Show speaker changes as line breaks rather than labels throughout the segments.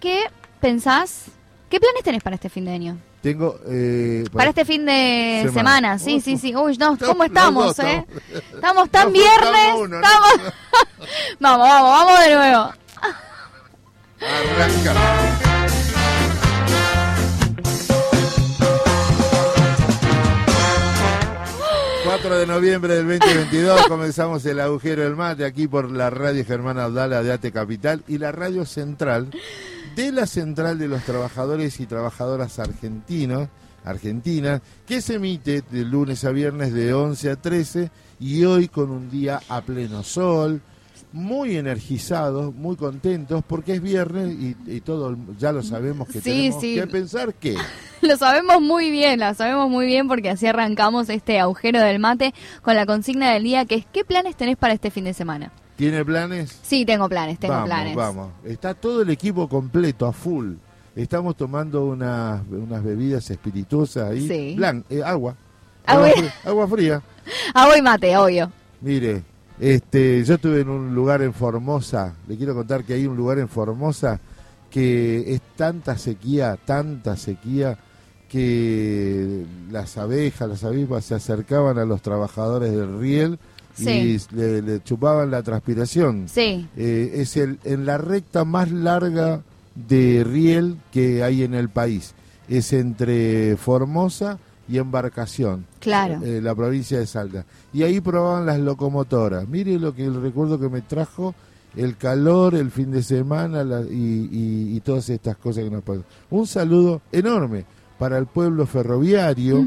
¿Qué pensás? ¿Qué planes tenés para este fin de año?
Tengo. Eh,
para este fin de semana,
semana.
sí, sí, sí. Uy, no, ¿cómo estamos, eh?
estamos-
Estamos tan viernes. vamos, vamos, vamos de nuevo.
Arranca. ...4 de noviembre del 2022... ...comenzamos el agujero del mate... ...aquí por la radio Germán Abdala de Ate Capital... ...y la radio central... ...de la central de los trabajadores y trabajadoras argentinos... ...argentina... ...que se emite de lunes a viernes de 11 a 13... ...y hoy con un día a pleno sol... Muy energizados, muy contentos, porque es viernes y, y todo ya lo sabemos que
Sí,
tenemos
sí.
que pensar que
Lo sabemos muy bien, lo sabemos muy bien porque así arrancamos este agujero del mate con la consigna del día que es ¿qué planes tenés para este fin de semana?
tiene planes.
Sí, tengo planes, tengo
vamos,
planes.
vamos. Está todo el equipo completo, a full. Estamos tomando unas, unas bebidas espirituosas ahí.
Sí.
Blan- eh, agua.
Agua.
Agua, agua fría.
Agua y mate, obvio.
Mire, este, yo estuve en un lugar en Formosa. Le quiero contar que hay un lugar en Formosa que es tanta sequía, tanta sequía que las abejas, las avispas se acercaban a los trabajadores del riel
Sí.
y le, le chupaban la transpiración.
Sí,
Eh, es el, en la recta más larga de riel que hay en el país. Es entre Formosa y Embarcación,
claro.
eh, la provincia de Salta. Y ahí probaban las locomotoras. Mire lo que el recuerdo que me trajo el calor, el fin de semana la- y, y- y todas estas cosas que nos pasan. Un saludo enorme para el pueblo ferroviario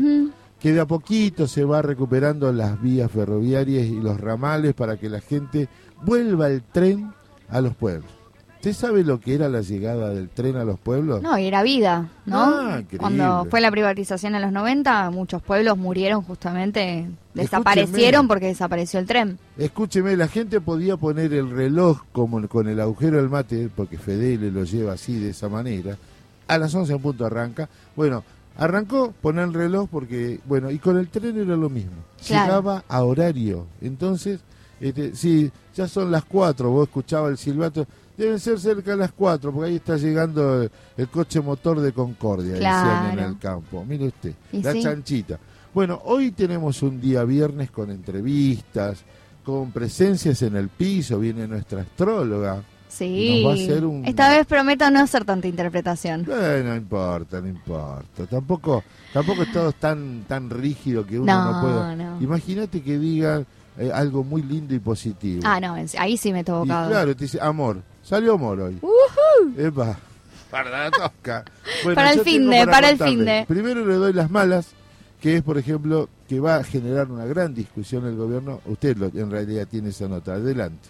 que de a poquito se va recuperando las vías ferroviarias y los ramales para que la gente vuelva el tren a los pueblos. ¿Usted sabe lo que era la llegada del tren a los pueblos?
No, y era vida, ¿no?
Ah.
Cuando fue la privatización en los 90, muchos pueblos murieron justamente, desaparecieron porque desapareció el tren.
Escúcheme, la gente podía poner el reloj como con el agujero del mate, porque Fedele lo lleva así, de esa manera. A las 11 en punto arranca. Bueno, arrancó, poner el reloj porque, bueno, y con el tren era lo mismo.
Claro.
Llegaba a horario. Entonces, este, sí, ya son las 4, vos escuchabas el silbato. Deben ser cerca de las 4, porque ahí está llegando el, el coche motor de Concordia, decían en
Claro.
el campo. Mire usted, la
sí.
chanchita. Bueno, hoy tenemos un día viernes con entrevistas, con presencias en el piso, viene nuestra astróloga.
Sí.
Nos va a hacer un-
Esta vez prometo no hacer tanta interpretación.
Eh, no importa, no importa. Tampoco, tampoco es todo tan, tan rígido que uno no,
No,
pueda.
no.
Imagínate que digan eh, algo muy lindo y positivo.
Ah, no, ahí sí me he
y
tocado.
claro, te dice, amor, salió amor hoy. Epa, para la tosca. Bueno,
Para el
tengo
finde, para el
contarle.
finde.
Primero le doy las malas, que es, por ejemplo, que va a generar una gran discusión el gobierno. Usted lo, en realidad tiene esa nota. Adelante.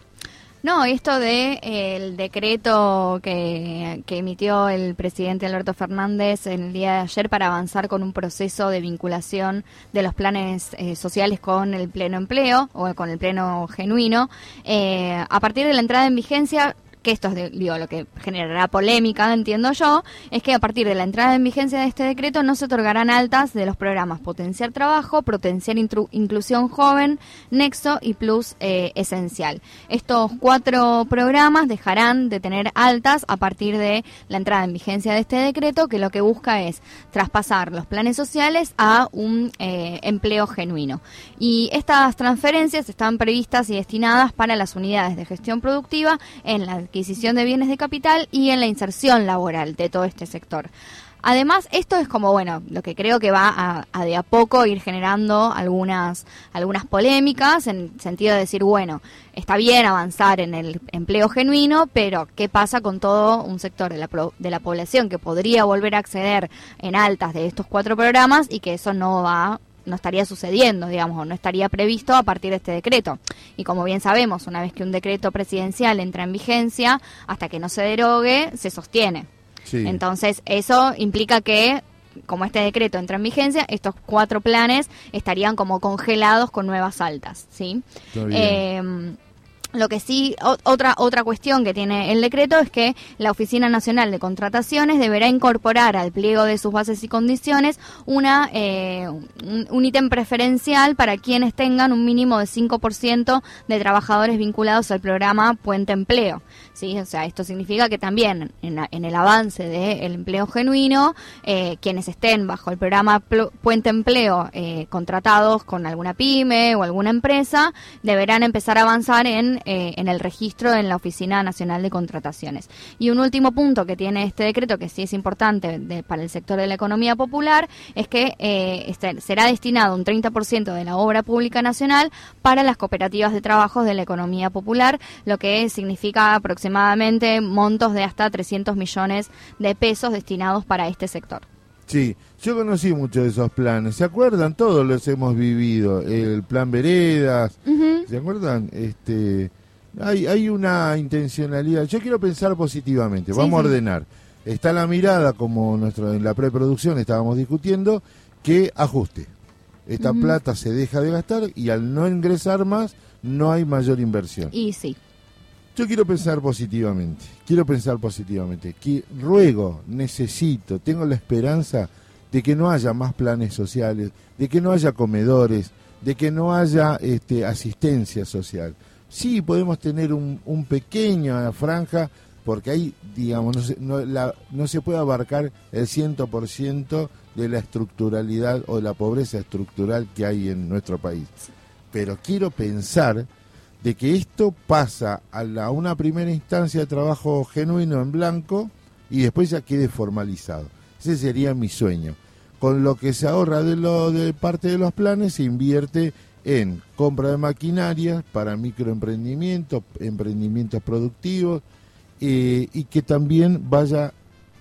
No, esto de eh, el decreto que, que emitió el presidente Alberto Fernández en el día de ayer para avanzar con un proceso de vinculación de los planes eh, sociales con el pleno empleo o con el pleno genuino, eh, a partir de la entrada en vigencia que esto es lo que generará polémica, entiendo yo, es que a partir de la entrada en vigencia de este decreto no se otorgarán altas de los programas Potenciar Trabajo, Potenciar Inclusión Joven, Nexo y Plus eh, Esencial. Estos cuatro programas dejarán de tener altas a partir de la entrada en vigencia de este decreto, que lo que busca es traspasar los planes sociales a un eh, empleo genuino. Y estas transferencias están previstas y destinadas para las unidades de gestión productiva en la adquisición de bienes de capital y en la inserción laboral de todo este sector. Además, esto es como, bueno, lo que creo que va a, a de a poco ir generando algunas, algunas polémicas en sentido de decir, bueno, está bien avanzar en el empleo genuino, pero ¿qué pasa con todo un sector de la, de la población que podría volver a acceder en altas de estos cuatro programas y que eso no va no estaría sucediendo, digamos, o no estaría previsto a partir de este decreto. Y como bien sabemos, una vez que un decreto presidencial entra en vigencia, hasta que no se derogue, se sostiene.
Sí.
Entonces, eso implica que, como este decreto entra en vigencia, estos cuatro planes estarían como congelados con nuevas altas, ¿sí?
Está bien.
Eh, Lo que sí, otra, otra cuestión que tiene el decreto es que la Oficina Nacional de Contrataciones deberá incorporar al pliego de sus bases y condiciones una, eh, un, ítem preferencial para quienes tengan un mínimo de 5% de trabajadores vinculados al programa Puente Empleo. ¿sí? O sea, esto significa que también en, el avance del empleo genuino, eh, quienes estén bajo el programa Puente Empleo eh, contratados con alguna pyme o alguna empresa, deberán empezar a avanzar en eh, en el registro en la Oficina Nacional de Contrataciones. Y un último punto que tiene este decreto, que sí es importante para el sector de la economía popular, es que eh, este, será destinado un 30% de la obra pública nacional para las cooperativas de trabajos de la economía popular, lo que significa aproximadamente montos de hasta 300 millones de pesos destinados para este sector.
Sí, yo conocí muchos de esos planes. ¿Se acuerdan? Todos los hemos vivido. El plan Veredas. ¿Se acuerdan? Este, hay, hay una intencionalidad. Yo quiero pensar positivamente. Vamos a ordenar. Está la mirada, como nuestro, en la preproducción estábamos discutiendo, que ajuste. Esta plata se deja de gastar y al no ingresar más, no hay mayor inversión.
Y sí.
Yo quiero pensar positivamente, quiero pensar positivamente, que ruego, necesito, tengo la esperanza de que no haya más planes sociales, de que no haya comedores, de que no haya este, asistencia social. Sí, podemos tener un, un pequeña franja, porque ahí, digamos, no se, no se puede abarcar el 100% de la estructuralidad o de la pobreza estructural que hay en nuestro país. Pero quiero pensar de que esto pasa a, la, una primera instancia de trabajo genuino en blanco y después ya quede formalizado. Ese sería mi sueño. Con lo que se ahorra de, lo, de parte de los planes se invierte en compra de maquinaria para microemprendimientos, emprendimientos productivos eh, y que también vaya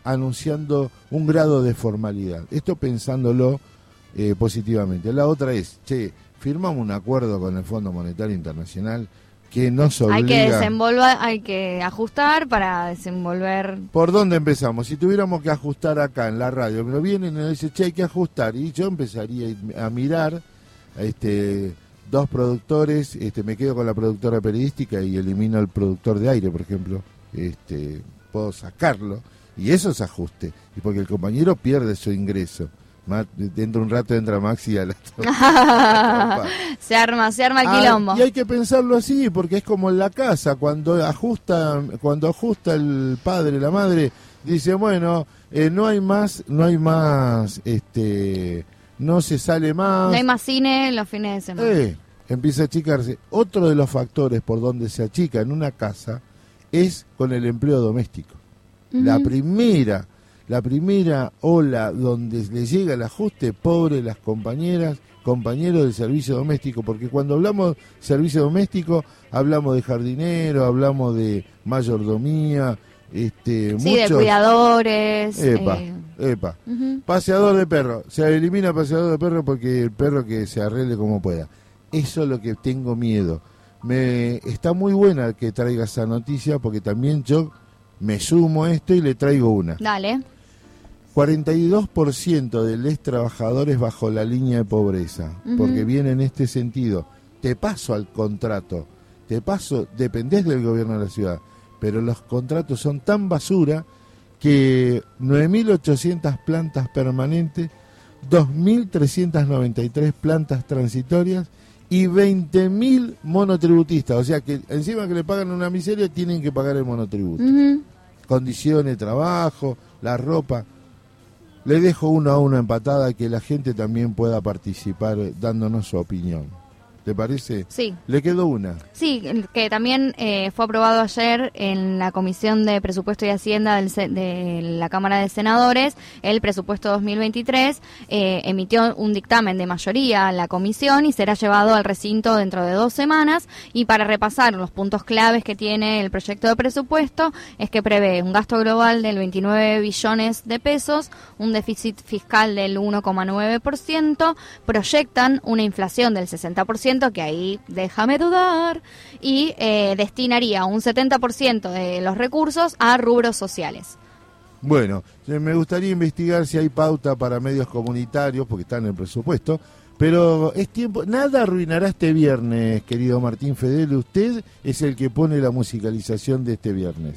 anunciando un grado de formalidad. Esto pensándolo eh, positivamente. La otra es, che, firmamos un acuerdo con el Fondo Monetario Internacional que nos obliga...
Hay que desenvolver, hay que ajustar para desenvolver...
¿Por dónde empezamos? Si tuviéramos que ajustar acá en la radio, me lo vienen y me dicen, che, hay que ajustar. Y yo empezaría a mirar a este dos productores, este me quedo con la productora periodística y elimino al productor de aire, por ejemplo. Este, puedo sacarlo y eso es ajuste. Y porque el compañero pierde su ingreso dentro de un rato entra Maxi a la
se arma se arma el ah, quilombo.
y hay que pensarlo así porque es como en la casa cuando ajusta cuando ajusta el padre la madre dice bueno eh, no hay más no hay más este no se sale más
no hay más cine los fines de semana.
Eh, empieza a achicarse. Otro de los factores por donde se achica en una casa es con el empleo doméstico. La primera la primera ola donde le llega el ajuste, pobre las compañeras, compañeros del servicio doméstico, porque cuando hablamos de servicio doméstico, hablamos de jardinero, hablamos de mayordomía, este,
sí, de cuidadores.
Epa, eh. epa. Paseador de perro. Se elimina paseador de perro porque el perro que se arregle como pueda. Eso es lo que tengo miedo. Me está muy buena que traiga esa noticia porque también yo me sumo a esto y le traigo una.
Dale.
42% de los trabajadores bajo la línea de pobreza, porque viene en este sentido. Te paso al contrato, te paso, dependés del gobierno de la ciudad, pero los contratos son tan basura que 9.800 plantas permanentes, 2.393 plantas transitorias y 20.000 monotributistas. O sea que encima que le pagan una miseria, tienen que pagar el monotributo. Condiciones de trabajo, la ropa. Le dejo uno a uno empatada que la gente también pueda participar dándonos su opinión. ¿Te parece?
Sí.
Le quedó una.
Sí, que también eh, fue aprobado ayer en la Comisión de Presupuesto y Hacienda del, de la Cámara de Senadores. El presupuesto 2023 eh, emitió un dictamen de mayoría a la comisión y será llevado al recinto dentro de dos semanas. Y para repasar los puntos claves que tiene el proyecto de presupuesto, es que prevé un gasto global del 29 billones de pesos, un déficit fiscal del 1,9%, proyectan una inflación del 60% que ahí déjame dudar, y eh, destinaría un 70% de los recursos a rubros sociales.
Bueno, me gustaría investigar si hay pauta para medios comunitarios, porque está en el presupuesto, Pero es tiempo, nada arruinará este viernes, querido Martín Fedele. Usted es el que pone la musicalización de este viernes.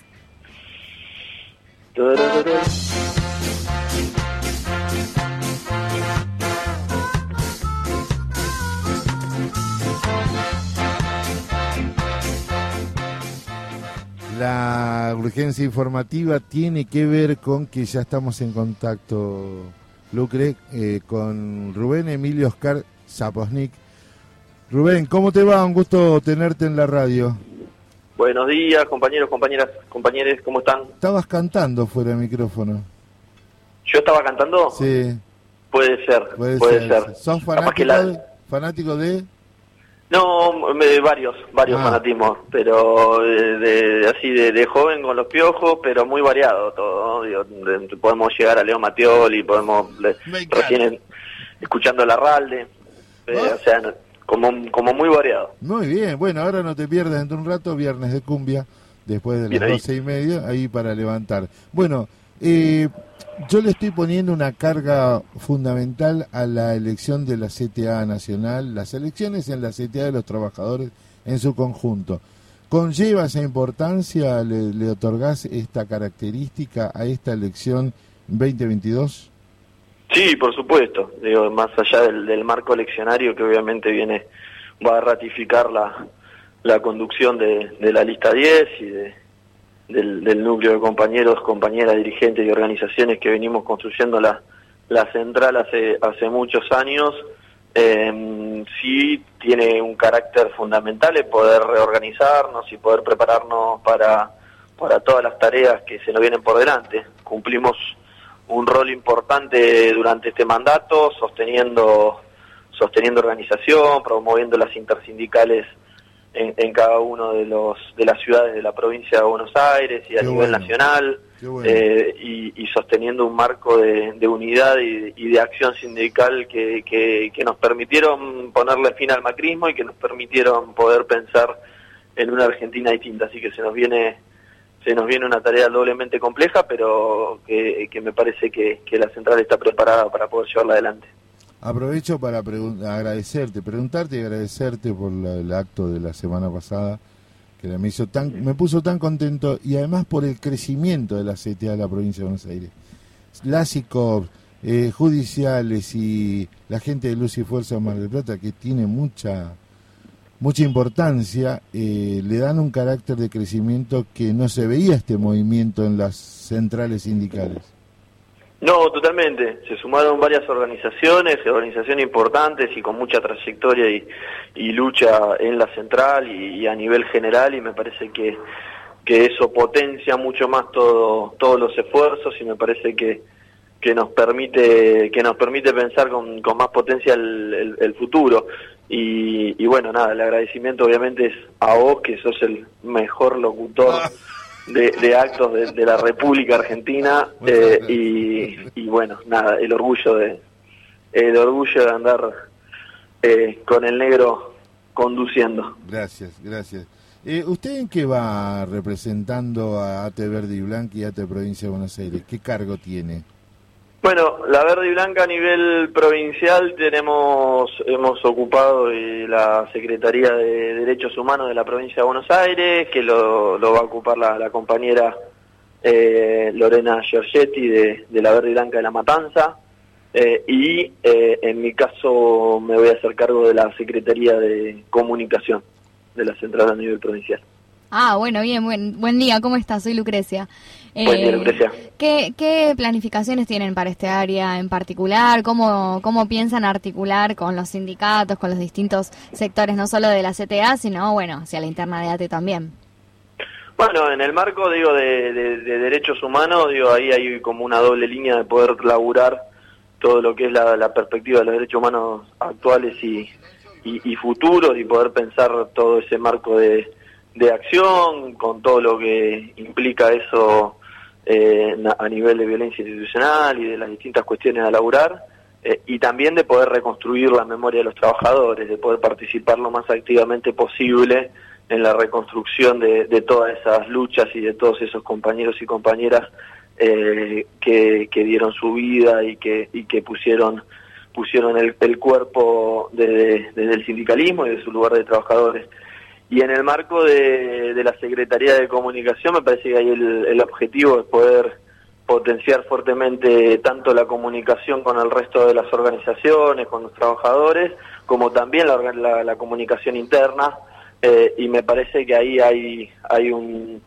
Experiencia informativa tiene que ver con que ya estamos en contacto, Lucre, eh, con Rubén Emilio Oscar Zaposnik. Rubén, ¿cómo te va? Un gusto tenerte en la radio.
Buenos días, compañeros, compañeras, compañeros, ¿cómo están?
Estabas cantando fuera del micrófono.
¿Yo estaba cantando?
Sí,
Puede ser,
puede,
puede,
ser.
ser.
¿Sos fanático,
la-
fanático de...?
No, me- varios, varios
Ah.
fanatismos, pero de, de- así de, de joven con los piojos, pero muy variado todo. ¿no? Digo, de- podemos llegar a Leo Matioli, podemos recién escuchando la Ralde, eh,
¿Ah?
o sea, como, como muy variado.
Muy bien, bueno, ahora no te pierdas dentro de un rato, viernes de cumbia, después de las doce y media, ahí para levantar. Bueno, eh, yo le estoy poniendo una carga fundamental a la elección de la CTA nacional, las elecciones en la CTA de los trabajadores en su conjunto. ¿Conlleva esa importancia, le, le otorgás esta característica a esta elección 2022?
Sí, por supuesto. Digo, más allá del, marco eleccionario que obviamente viene, va a ratificar la, la conducción de, de la lista 10 y de, del, del núcleo de compañeros, compañeras, dirigentes y organizaciones que venimos construyendo la, la central hace, hace muchos años. Eh, sí tiene un carácter fundamental el poder reorganizarnos y poder prepararnos para, para todas las tareas que se nos vienen por delante. Cumplimos un rol importante durante este mandato, sosteniendo, sosteniendo organización, promoviendo las intersindicales en, en cada uno de los de las ciudades de la provincia de Buenos Aires y a
Qué
nivel
bueno.
nacional,
bueno.
eh, y, y sosteniendo un marco de, de unidad y, y de acción sindical que, que, que nos permitieron ponerle fin al macrismo y que nos permitieron poder pensar en una Argentina distinta. Así que se nos viene se nos viene una tarea doblemente compleja, pero que, que me parece que, que la central está preparada para poder llevarla adelante.
Aprovecho para pregun- agradecerte, preguntarte y agradecerte por la- el acto de la semana pasada que me hizo tan, me puso tan contento y además por el crecimiento de la CTA de la provincia de Buenos Aires. Las ICOP, eh, judiciales y la gente de Luz y Fuerza de Mar del Plata que tiene mucha mucha importancia, eh, le dan un carácter de crecimiento que no se veía este movimiento en las centrales sindicales.
No, totalmente. Se sumaron varias organizaciones, organizaciones importantes y con mucha trayectoria y, lucha en la central y, a nivel general y me parece que, que eso potencia mucho más todo, todos los esfuerzos y me parece que, que nos permite que nos permite pensar con, con más potencia el, el- el futuro y, y bueno nada el agradecimiento obviamente es a vos que sos el mejor locutor de, de actos de, de la República Argentina eh, y, y bueno nada el orgullo de el orgullo de andar eh, con el negro conduciendo
Gracias, gracias. Eh, ¿Usted en qué va representando a AT Verde y Blanca y AT Provincia de Buenos Aires? ¿Qué cargo tiene?
Bueno, la verde y blanca a nivel provincial tenemos, hemos ocupado eh, la Secretaría de Derechos Humanos de la provincia de Buenos Aires, que lo, lo va a ocupar la, compañera eh, Lorena Giorgetti de, de la verde y blanca de La Matanza. Eh, y eh, en mi caso me voy a hacer cargo de la Secretaría de Comunicación de la Central a nivel provincial.
Ah, bueno, bien, buen, buen día, ¿cómo estás? Soy Lucrecia. Eh. ¿qué, ¿Qué planificaciones tienen para este área en particular? ¿Cómo, ¿Cómo piensan articular con los sindicatos, con los distintos sectores, no solo de la CTA, sino, bueno, hacia la interna de ATE también?
Bueno, en el marco, digo, de, de- de derechos humanos, digo, ahí hay como una doble línea de poder laburar todo lo que es la, la perspectiva de los derechos humanos actuales y, y, y futuros y poder pensar todo ese marco de, de acción con todo lo que implica eso eh, a nivel de violencia institucional y de las distintas cuestiones a laburar eh, y también de poder reconstruir la memoria de los trabajadores, de poder participar lo más activamente posible en la reconstrucción de, todas esas luchas y de todos esos compañeros y compañeras eh, que, que dieron su vida y que, y que pusieron pusieron el, el cuerpo desde, desde el sindicalismo y de su lugar de trabajadores. Y en el marco de, de la Secretaría de Comunicación me parece que ahí el, el objetivo es poder potenciar fuertemente tanto la comunicación con el resto de las organizaciones, con los trabajadores, como también la, la- la comunicación interna. eh, y me parece que ahí hay, hay un,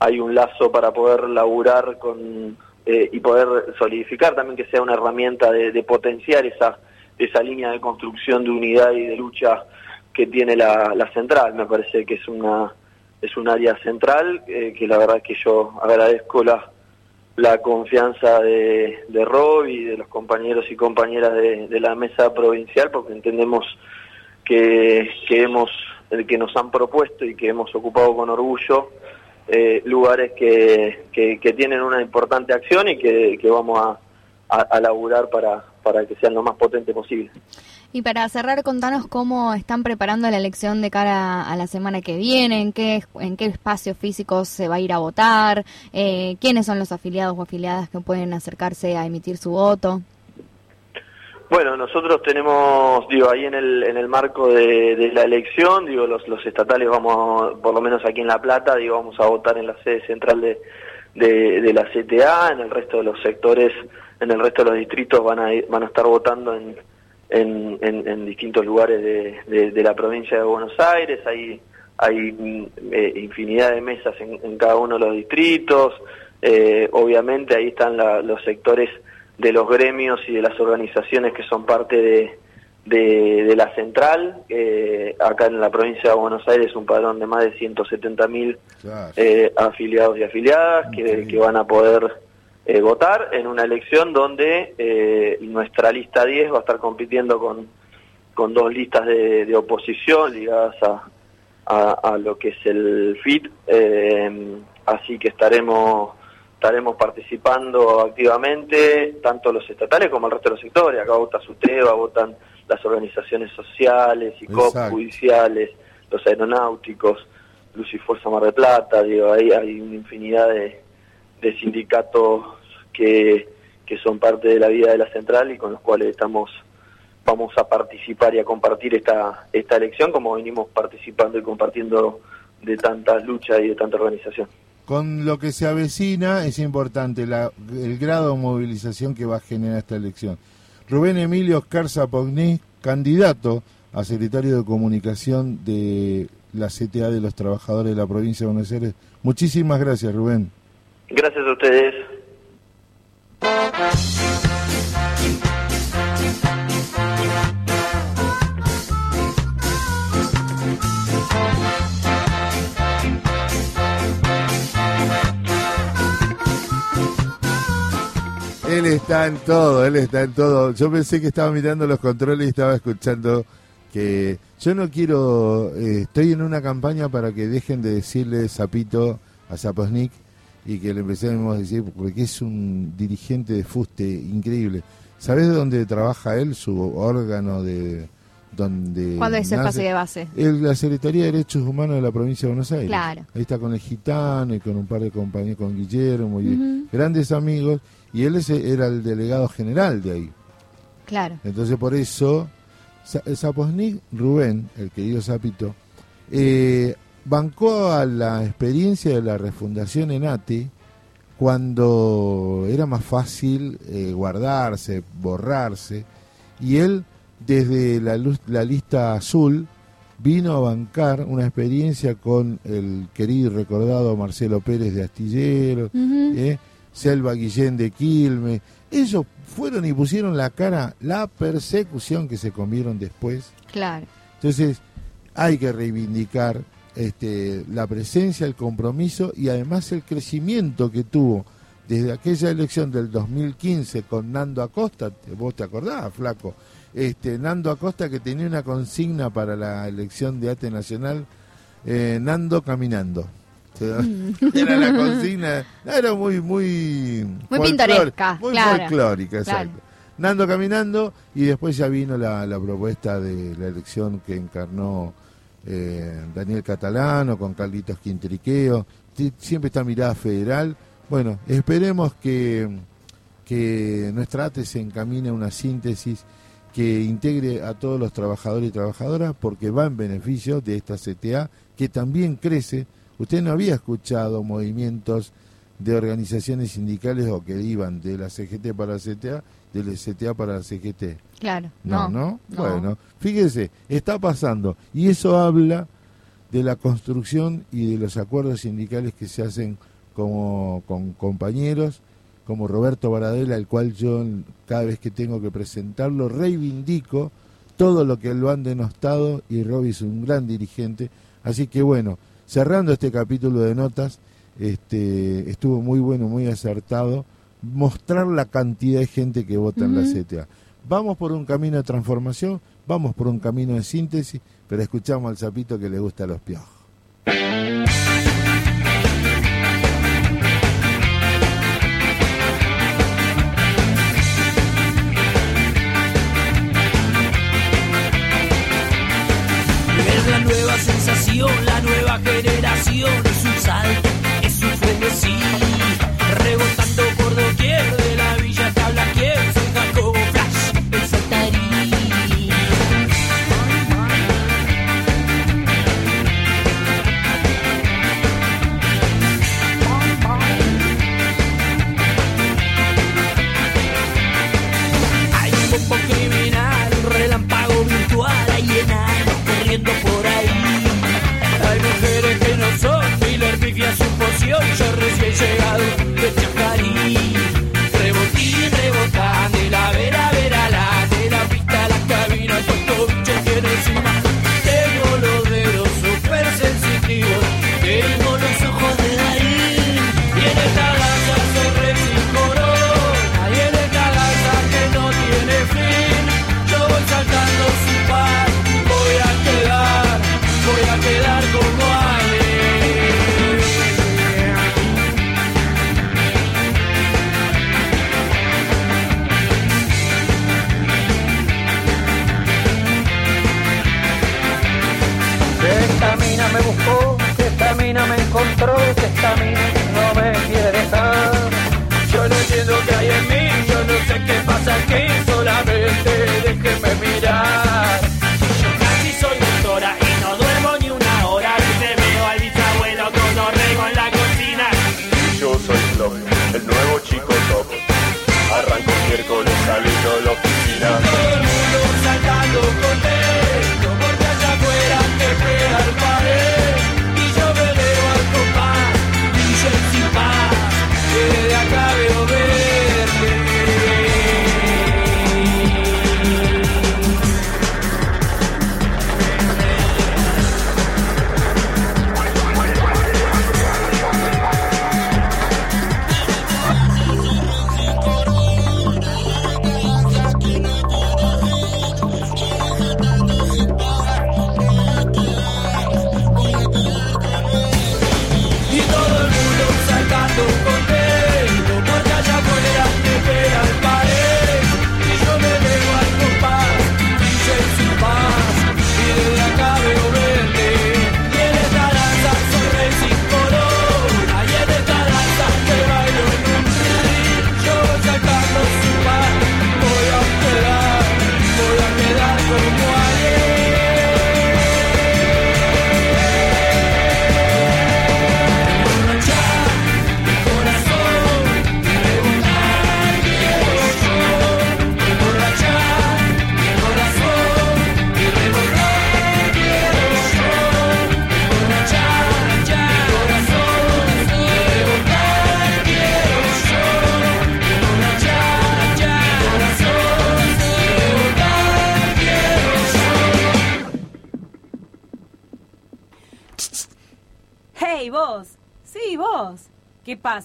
hay un lazo para poder laburar con eh, y poder solidificar también que sea una herramienta de, de potenciar esa esa línea de construcción de unidad y de lucha que tiene la, la central. Me parece que es una es un área central eh, que la verdad que yo agradezco la la confianza de, de Rob y de los compañeros y compañeras de, de la mesa provincial porque entendemos que, que hemos que nos han propuesto y que hemos ocupado con orgullo eh, lugares que, que, que tienen una importante acción y que, que vamos a, a, a laburar para, para que sean lo más potente posible.
Y para cerrar, contanos cómo están preparando la elección de cara a la semana que viene, en qué, en qué espacios físicos se va a ir a votar, eh, quiénes son los afiliados o afiliadas que pueden acercarse a emitir su voto.
Bueno, nosotros tenemos, digo, ahí en el, en el marco de, la elección, digo, los, los estatales vamos, por lo menos aquí en La Plata, digo, vamos a votar en la sede central de, de, de la CTA, en el resto de los sectores, en el resto de los distritos van a, van a estar votando en, en, en, en distintos lugares de, de, de la provincia de Buenos Aires, hay, hay mm, eh, infinidad de mesas en, en cada uno de los distritos, eh, obviamente ahí están la- los sectores de los gremios y de las organizaciones que son parte de, de, de la central, eh, acá en la provincia de Buenos Aires un padrón de más de 170 mil
Claro.
eh, afiliados y afiliadas que, que van a poder eh, votar en una elección donde eh, nuestra lista 10 va a estar compitiendo con, con dos listas de, de oposición ligadas a, a, a lo que es el FIT, eh, así que estaremos estaremos participando activamente, tanto los estatales como el resto de los sectores, acá vota SUTEBA, votan las organizaciones sociales y COP
Exacto.
judiciales, los aeronáuticos, Luz y Fuerza Mar de Plata, digo, ahí hay una infinidad de, de sindicatos que, que son parte de la vida de la central y con los cuales estamos vamos a participar y a compartir esta esta elección como venimos participando y compartiendo de tantas luchas y de tanta organización.
Con lo que se avecina es importante la- el grado de movilización que va a generar esta elección. Rubén Emilio Oscar Pogní, candidato a secretario de comunicación de la CTA de los trabajadores de la provincia de Buenos Aires. Muchísimas gracias, Rubén.
Gracias a ustedes.
Él está en todo, él está en todo. Yo pensé que estaba mirando los controles y estaba escuchando que yo no quiero, eh, estoy en una campaña para que dejen de decirle sapito a Zaposnik y que le empecemos a decir, porque es un dirigente de fuste increíble. ¿Sabes de dónde trabaja él, su órgano de donde
¿Cuándo es el pase de base?
El- la Secretaría de Derechos Humanos de la provincia de Buenos Aires.
Claro.
Ahí está con el gitano y con un par de compañeros, con Guillermo y grandes amigos. Y él ese era el delegado general de ahí.
Claro.
Entonces por eso, Zaposnik Rubén, el querido Zapito, eh, bancó a la experiencia de la refundación en ATE cuando era más fácil eh, guardarse, borrarse, y él desde la, luz- la lista azul vino a bancar una experiencia con el querido y recordado Marcelo Pérez de Astillero. ¿eh? Selva Guillén de Quilmes. Ellos fueron y pusieron la cara, la persecución que se comieron después.
Claro.
Entonces, hay que reivindicar este, la presencia, el compromiso y además el crecimiento que tuvo desde aquella elección del 2015 con Nando Acosta, vos te acordás, flaco, este, Nando Acosta que tenía una consigna para la elección de ATE Nacional, eh, Nando caminando. Sea, Era la consigna, era muy, muy,
Muy pintoresca,
muy
claro.
folclórica,
Claro.
exacto. Nando caminando y después ya vino la, la propuesta de la elección que encarnó eh, Daniel Catalano con Carlitos Quintriqueo, siempre esta mirada federal. Bueno, esperemos que, que nuestra ATE se encamine a una síntesis que integre a todos los trabajadores y trabajadoras porque va en beneficio de esta CTA que también crece. Usted no había escuchado movimientos de organizaciones sindicales o que iban de la CGT para la CTA, de la CTA para la CGT.
Claro.
No,
No.
no, Bueno, fíjese, está pasando. Y eso habla de la construcción y de los acuerdos sindicales que se hacen como con compañeros como Roberto Baradela, el cual yo cada vez que tengo que presentarlo reivindico todo lo que lo han denostado y Robbie es un gran dirigente. Así que bueno, cerrando este capítulo de notas, este, estuvo muy bueno, muy acertado mostrar la cantidad de gente que vota en la CTA. Vamos por un camino de transformación, vamos por un camino de síntesis, pero escuchamos al sapito que le gusta a los piojos.
La nueva sensación, la nueva generación, es un salto, es un frenesí, rebotando por doquier de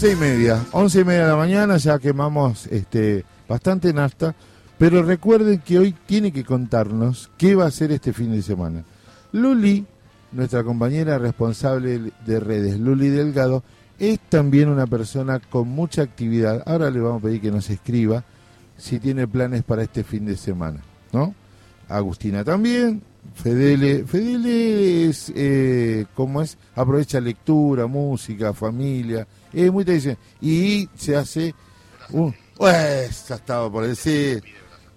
Once y media, once y media de la mañana, ya quemamos este, bastante nafta, pero recuerden que hoy tiene que contarnos qué va a hacer este fin de semana. Luli, nuestra compañera responsable de redes, Luli Delgado, es también una persona con mucha actividad. Ahora le vamos a pedir que nos escriba si tiene planes para este fin de semana, ¿no? Agustina también, Fedele, Fedele es, eh, ¿cómo es? Aprovecha lectura, música, familia, es muy tradicional. Y se hace un... Pues, estaba por decir.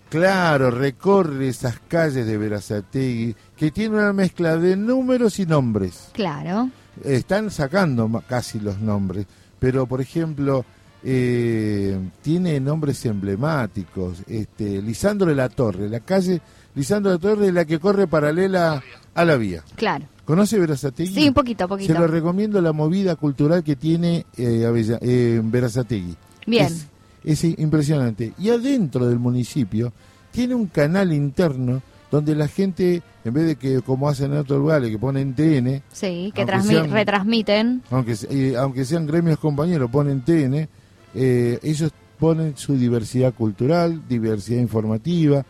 Claro, recorre esas calles de Verazategui, que tiene una mezcla de números y nombres.
Claro.
Están sacando casi los nombres, pero por ejemplo, eh, tiene nombres emblemáticos. Este, Lisandro de la Torre, la calle Lisandro de la Torre es la que corre paralela a la vía.
Claro.
¿Conoce Verazategui?
Sí, un poquito, poquito.
Se lo recomiendo la movida cultural que tiene eh, Avella- eh, Verazategui.
Bien.
Es, es impresionante. Y adentro del municipio tiene un canal interno donde la gente, en vez de que como hacen en otros lugares, que ponen TN,
Sí, que
sean-
retransmiten.
aunque, eh, aunque sean gremios compañeros, ponen TN, eh, ellos ponen su diversidad cultural, diversidad informativa.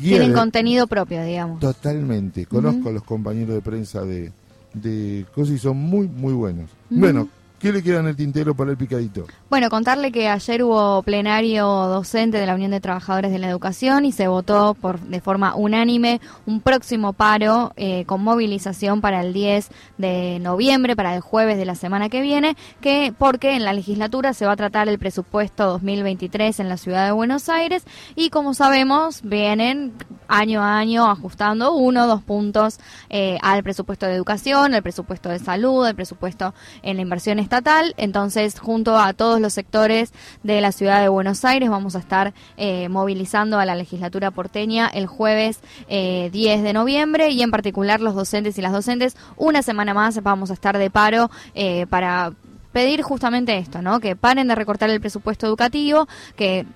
Tienen contenido propio, digamos.
Totalmente. Conozco a los compañeros de prensa de, de cosas y son muy, muy buenos. Bueno, ¿qué le queda en el tintero para el picadito?
Bueno, contarle que ayer hubo plenario docente de la Unión de Trabajadores de la Educación y se votó por de forma unánime un próximo paro eh, con movilización para el 10 de noviembre, para el jueves de la semana que viene, que porque en la legislatura se va a tratar el presupuesto 2023 en la ciudad de Buenos Aires y como sabemos vienen año a año ajustando uno o dos puntos eh, al presupuesto de educación, el presupuesto de salud, el presupuesto en la inversión estatal. Entonces, junto a todos los sectores de la ciudad de Buenos Aires, vamos a estar eh, movilizando a la legislatura porteña el jueves eh, 10 de noviembre y en particular los docentes y las docentes. Una semana más vamos a estar de paro eh, para pedir justamente esto, ¿no? Que paren de recortar el presupuesto educativo, que,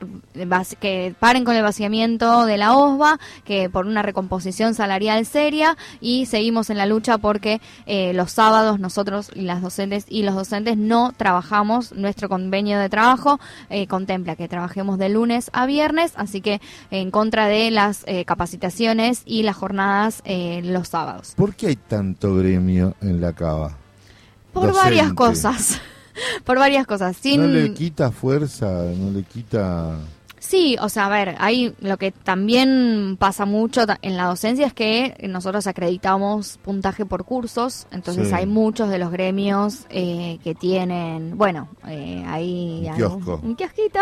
paren con el vaciamiento de la OSBA, que por una recomposición salarial seria y seguimos en la lucha porque eh, los sábados nosotros y las docentes y los docentes no trabajamos, nuestro convenio de trabajo eh, contempla que trabajemos de lunes a viernes, así que en contra de las eh, capacitaciones y las jornadas eh, los sábados.
¿Por qué hay tanto gremio en la cava?
Por
Docente.
varias cosas. Por varias cosas. Sin...
¿No le quita fuerza? ¿No le quita...?
Sí, o sea, a ver, hay lo que también pasa mucho en la docencia es que nosotros acreditamos puntaje por cursos, entonces
Sí.
hay muchos de los gremios eh, que tienen, bueno, eh, ahí
Un kiosco.
un kiosquito.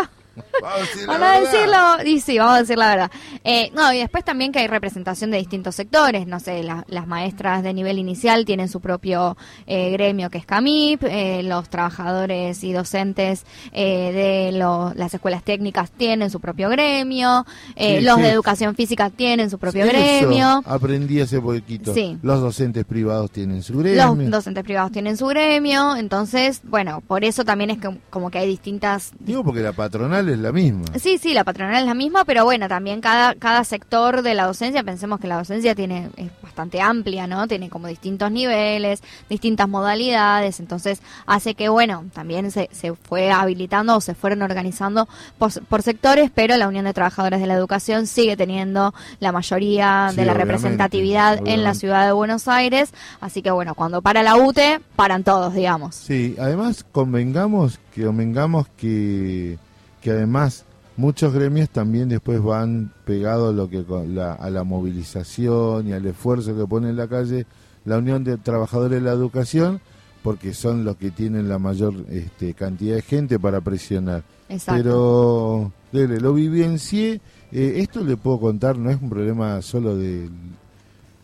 Vamos a decir la
Vamos
verdad.
decirlo, y sí, vamos a decir la verdad. Eh, no, y después también que hay representación de distintos sectores, no sé, la- las maestras de nivel inicial tienen su propio eh, gremio que es CAMIP, eh, los trabajadores y docentes eh, de lo- las escuelas técnicas tienen su propio gremio, eh,
Sí,
los
sí.
de educación física tienen su propio
Eso
gremio.
Aprendí hace poquito.
Sí.
Los docentes privados tienen su gremio.
Los docentes privados tienen su gremio, entonces, bueno, por eso también es que, como que hay distintas
Digo porque la patronal es la misma.
Sí, sí, la patronal es la misma, pero bueno, también cada, cada sector de la docencia, pensemos que la docencia tiene es bastante amplia, ¿no? Tiene como distintos niveles, distintas modalidades, entonces hace que, bueno, también se, se fue habilitando o se fueron organizando por, por sectores, pero la Unión de Trabajadores de la Educación sigue teniendo la mayoría
Sí,
de la
obviamente,
representatividad en la ciudad de Buenos Aires, así que bueno, cuando para la UTE, paran todos, digamos.
Sí, además convengamos que convengamos que, que además muchos gremios también después van pegados a lo que la, a la movilización y al esfuerzo que pone en la calle la Unión de Trabajadores de la Educación porque son los que tienen la mayor este, cantidad de gente para presionar.
Exacto.
Pero dele, lo vivencié. Eh, esto le puedo contar, no es un problema solo de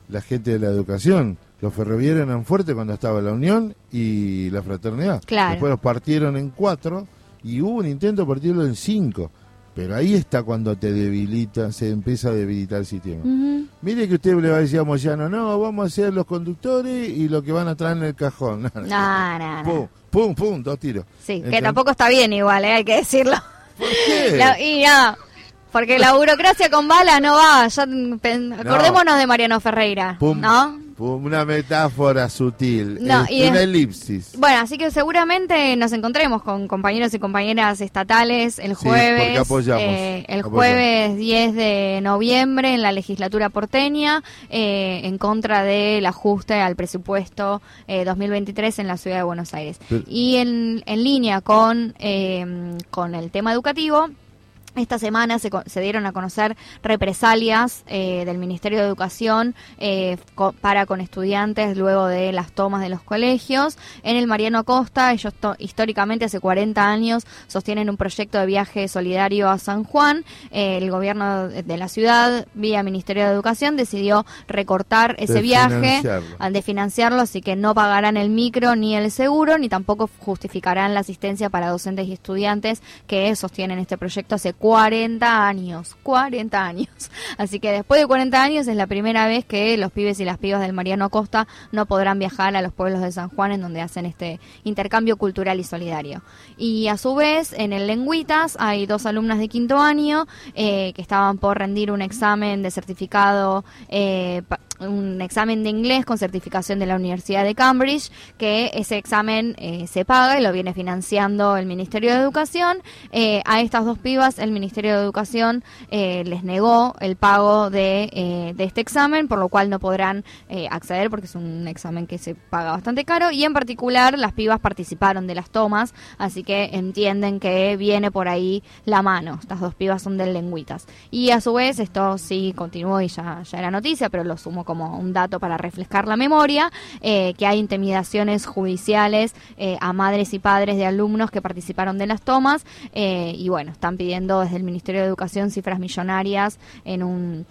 la gente de la educación. Los ferroviarios eran fuertes cuando estaba la Unión y la Fraternidad.
Claro.
Después los partieron en cuatro y hubo un intento de partirlo en cinco. Pero ahí está cuando te debilita, se empieza a debilitar el sistema. Mire que usted le va a decir a Moyano, no, vamos a ser los conductores y lo que van a traer en el cajón.
No, no, no.
Pum, pum, pum, dos tiros.
Sí, que tampoco está bien igual, ¿eh? hay que decirlo.
¿Por qué?
La- y no, porque la burocracia con balas no va. Ya, mm, pen- acordémonos de Mariano Ferreira,
Pum,
¿no?
Una metáfora sutil,
No,
es
y
una
es-
elipsis.
Bueno, así que seguramente nos encontremos con compañeros y compañeras estatales el
Sí,
jueves,
apoyamos,
eh, el
apoyamos.
jueves 10 de noviembre en la legislatura porteña eh, en contra del ajuste al presupuesto eh, 2023 en la ciudad de Buenos Aires.
Pero-
y en, en línea con, eh, con el tema educativo, esta semana se, se dieron a conocer represalias eh, del Ministerio de Educación eh, co- para con estudiantes luego de las tomas de los colegios. En el Mariano Costa, ellos históricamente hace 40 años sostienen un proyecto de viaje solidario a San Juan. Eh, el gobierno de la ciudad, vía Ministerio de Educación, decidió recortar ese
De
viaje al de financiarlo, así que no pagarán el micro ni el seguro, ni tampoco justificarán la asistencia para docentes y estudiantes que sostienen este proyecto hace 40 años. 40 años. Así que después de 40 años es la primera vez que los pibes y las pibas del Mariano Acosta no podrán viajar a los pueblos de San Juan en donde hacen este intercambio cultural y solidario. Y a su vez, en el Lengüitas hay dos alumnas de quinto año eh, que estaban por rendir un examen de certificado, eh, un examen de inglés con certificación de la Universidad de Cambridge, que ese examen eh, se paga y lo viene financiando el Ministerio de Educación. Eh, a estas dos pibas el Ministerio de Educación eh, les negó el pago de, de este examen, por lo cual no podrán acceder porque es un examen que se paga bastante caro y en particular las pibas participaron de las tomas, así que entienden que viene por ahí la mano. Estas dos pibas son del Lengüitas. Y a su vez, esto sí continuó y ya, ya era noticia, pero lo sumo como un dato para refrescar la memoria, eh, que hay intimidaciones judiciales eh, a madres y padres de alumnos que participaron de las tomas eh, y bueno, están pidiendo desde el Ministerio de Educación cifras millonarias en un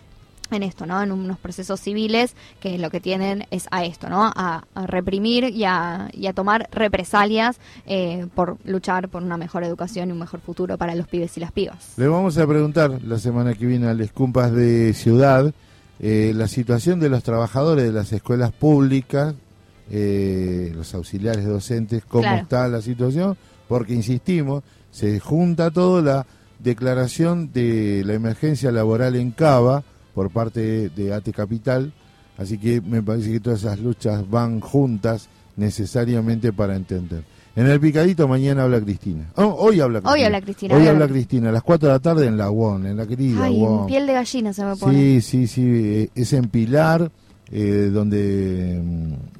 en esto, ¿no? En unos procesos civiles que lo que tienen es a esto, ¿no? A, reprimir y a, a tomar represalias eh, por luchar por una mejor educación y un mejor futuro para los pibes y las pibas.
Le vamos a preguntar la semana que viene a Les Cumpas de Ciudad eh, la situación de los trabajadores de las escuelas públicas, eh, los auxiliares docentes, cómo
Claro.
está la situación, porque insistimos, se junta todo la declaración de la emergencia laboral en Cava por parte de AT Capital, así que me parece que todas esas luchas van juntas necesariamente para entender. En el picadito mañana habla Cristina. Oh, hoy habla Cristina.
Hoy habla Cristina,
Hoy habla Cristina, a las 4 de la tarde en la UON, en la querida
Ay,
UON.
piel de gallina se me pone.
Sí, sí, sí, eh, es en Pilar, eh, donde,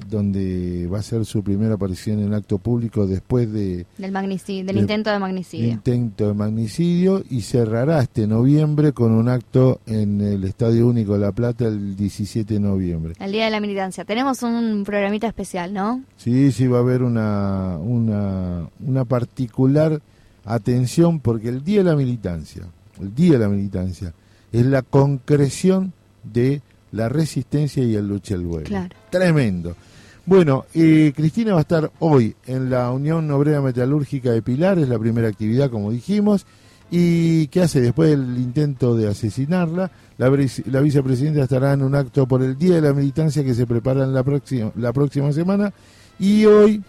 donde va a ser su primera aparición en acto público después de
Del, magnicidio, del
de-
intento de magnicidio.
intento de magnicidio y cerrará este noviembre con un acto en el Estadio Único de La Plata el 17 de noviembre.
El Día de la Militancia. Tenemos un programita especial, ¿no?
Sí, sí, va a haber una, una, una particular atención porque el Día de la Militancia, el Día de la Militancia, es la concreción de la resistencia y el lucha del vuelo.
Claro.
Tremendo. Bueno, eh, Cristina va a estar hoy en la Unión Obrera Metalúrgica de Pilar, es la primera actividad, como dijimos. ¿Y qué hace? Después del intento de asesinarla, la, vice- la vicepresidenta estará en un acto por el Día de la Militancia que se prepara en la, próxima la próxima semana. Y hoy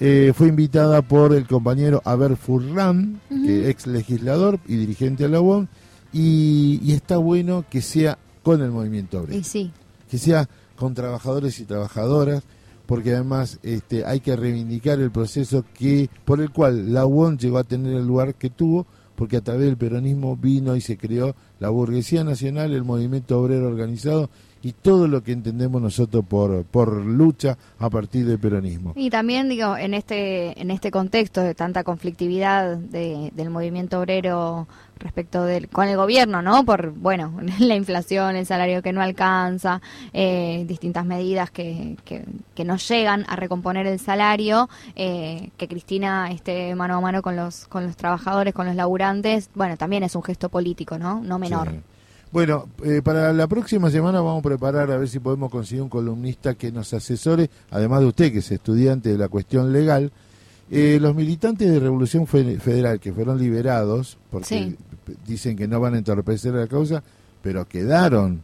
eh, fue invitada por el compañero Aber Furran, ex legislador y dirigente de la UOM, y, y está bueno que sea con el movimiento obrero
Y sí.
que sea con trabajadores y trabajadoras, porque además este, hay que reivindicar el proceso que por el cual la UON llegó a tener el lugar que tuvo, porque a través del peronismo vino y se creó la burguesía nacional, el movimiento obrero organizado y todo lo que entendemos nosotros por, por lucha a partir del peronismo.
Y también digo, en este, en este contexto de tanta conflictividad de- del movimiento obrero respecto del, con el gobierno, ¿no? Por, bueno, la inflación, el salario que no alcanza, eh, distintas medidas que, que, que no llegan a recomponer el salario, eh, que Cristina esté mano a mano con los, con los trabajadores, con los laburantes, bueno, también es un gesto político, ¿no? No menor.
Sí. Bueno, eh, para la próxima semana vamos a preparar a ver si podemos conseguir un columnista que nos asesore, además de usted que es estudiante de la cuestión legal. Eh, los militantes de Revolución Fe- Federal que fueron liberados, porque
Sí.
dicen que no van a entorpecer la causa, pero quedaron.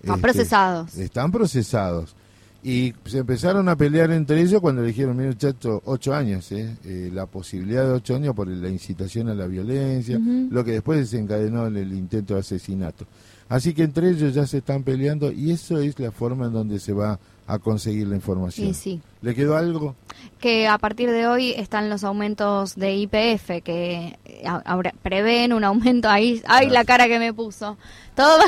Están
este,
procesados.
Están procesados. Y se empezaron a pelear entre ellos cuando le dijeron, mira muchacho, ocho años, ¿eh? Eh, la posibilidad de ocho años por la incitación a la violencia, lo que después desencadenó en el intento de asesinato. Así que entre ellos ya se están peleando y eso es la forma en donde se va a conseguir la información.
Sí.
¿Le quedó algo?
que a partir de hoy están los aumentos de IPF que eh, ahora prevén un aumento ahí ay la cara que me puso todo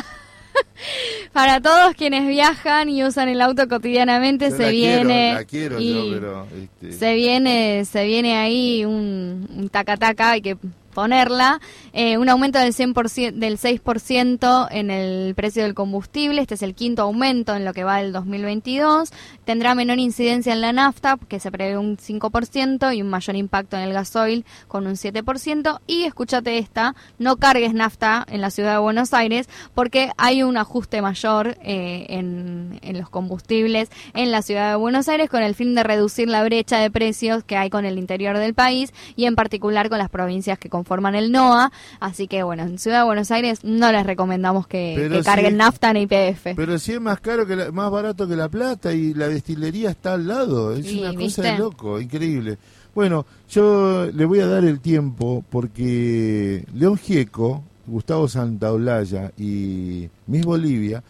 para todos quienes viajan y usan el auto cotidianamente
Yo
se
la quiero,
viene
la quiero
y
yo, pero... este,
se viene se viene ahí un, un taca taca hay que ponerla, eh, un aumento del 100%, del 6% en el precio del combustible, este es el quinto aumento en lo que va del 2022, tendrá menor incidencia en la nafta, que se prevé un 5%, y un mayor impacto en el gasoil con un 7%, y escúchate esta, no cargues nafta en la ciudad de Buenos Aires, porque hay un ajuste mayor eh, en, en los combustibles en la ciudad de Buenos Aires con el fin de reducir la brecha de precios que hay con el interior del país y en particular con las provincias que conforman el NOA. Así que bueno, en Ciudad de Buenos Aires no les recomendamos que, carguen
si-
nafta en IPF.
Pero si es más caro que la- más barato que la plata y la destilería está al lado, es
Sí,
una
¿viste?
cosa de loco, increíble. Bueno, yo le voy a dar el tiempo porque León Gieco, Gustavo Santaolalla y Miss Bolivia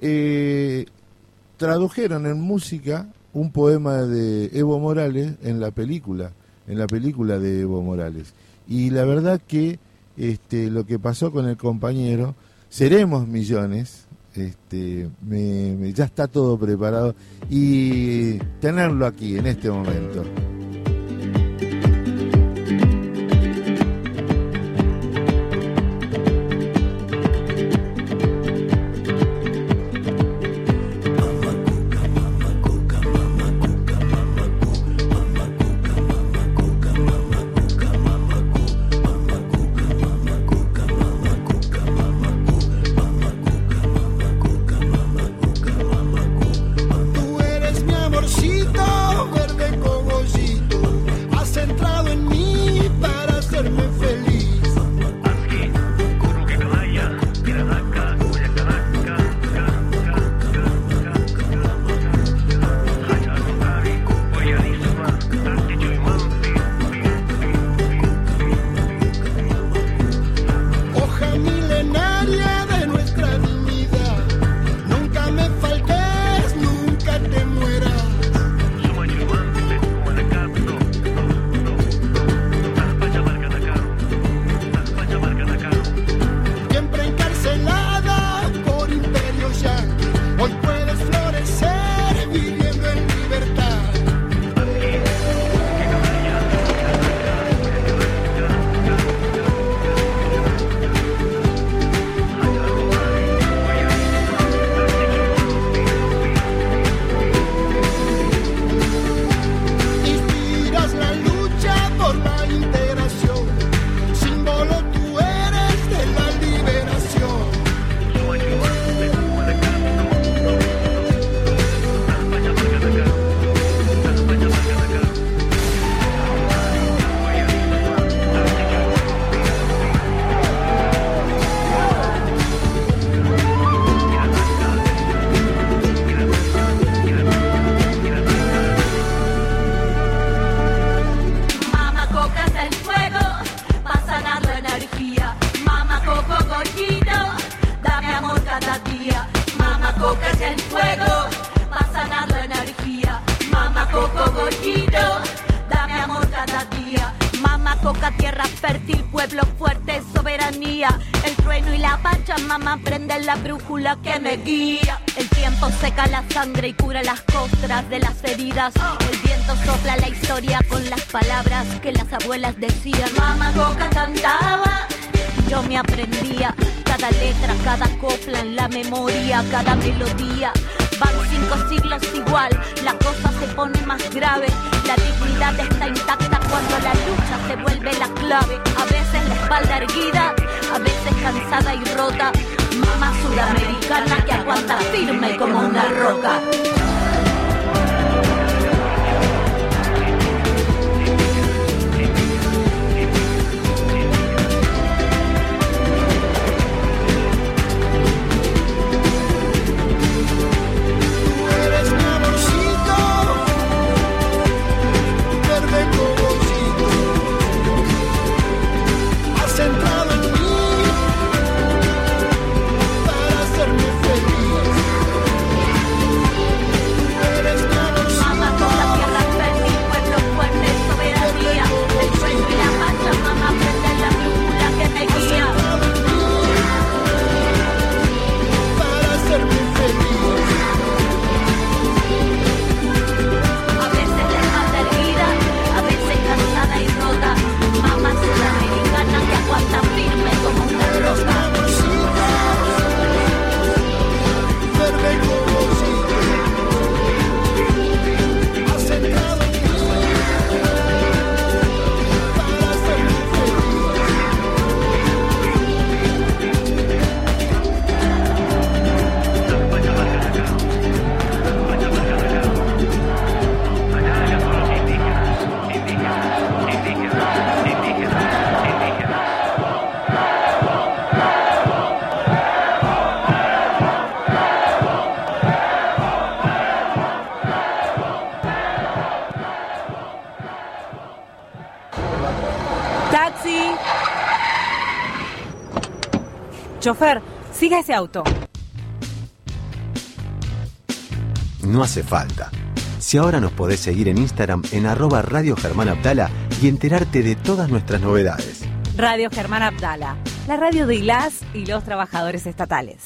eh, tradujeron en música un poema de Evo Morales en la película, en la película de Evo Morales. Y la verdad que este, lo que pasó con el compañero, seremos millones, este, me- ya está todo preparado y tenerlo aquí en este momento.
Chofer, siga ese auto.
No hace falta. Si ahora nos podés seguir en Instagram en arroba Radio Germán Abdala y enterarte de todas nuestras novedades.
Radio Germán Abdala, la radio de ILAS y los trabajadores estatales.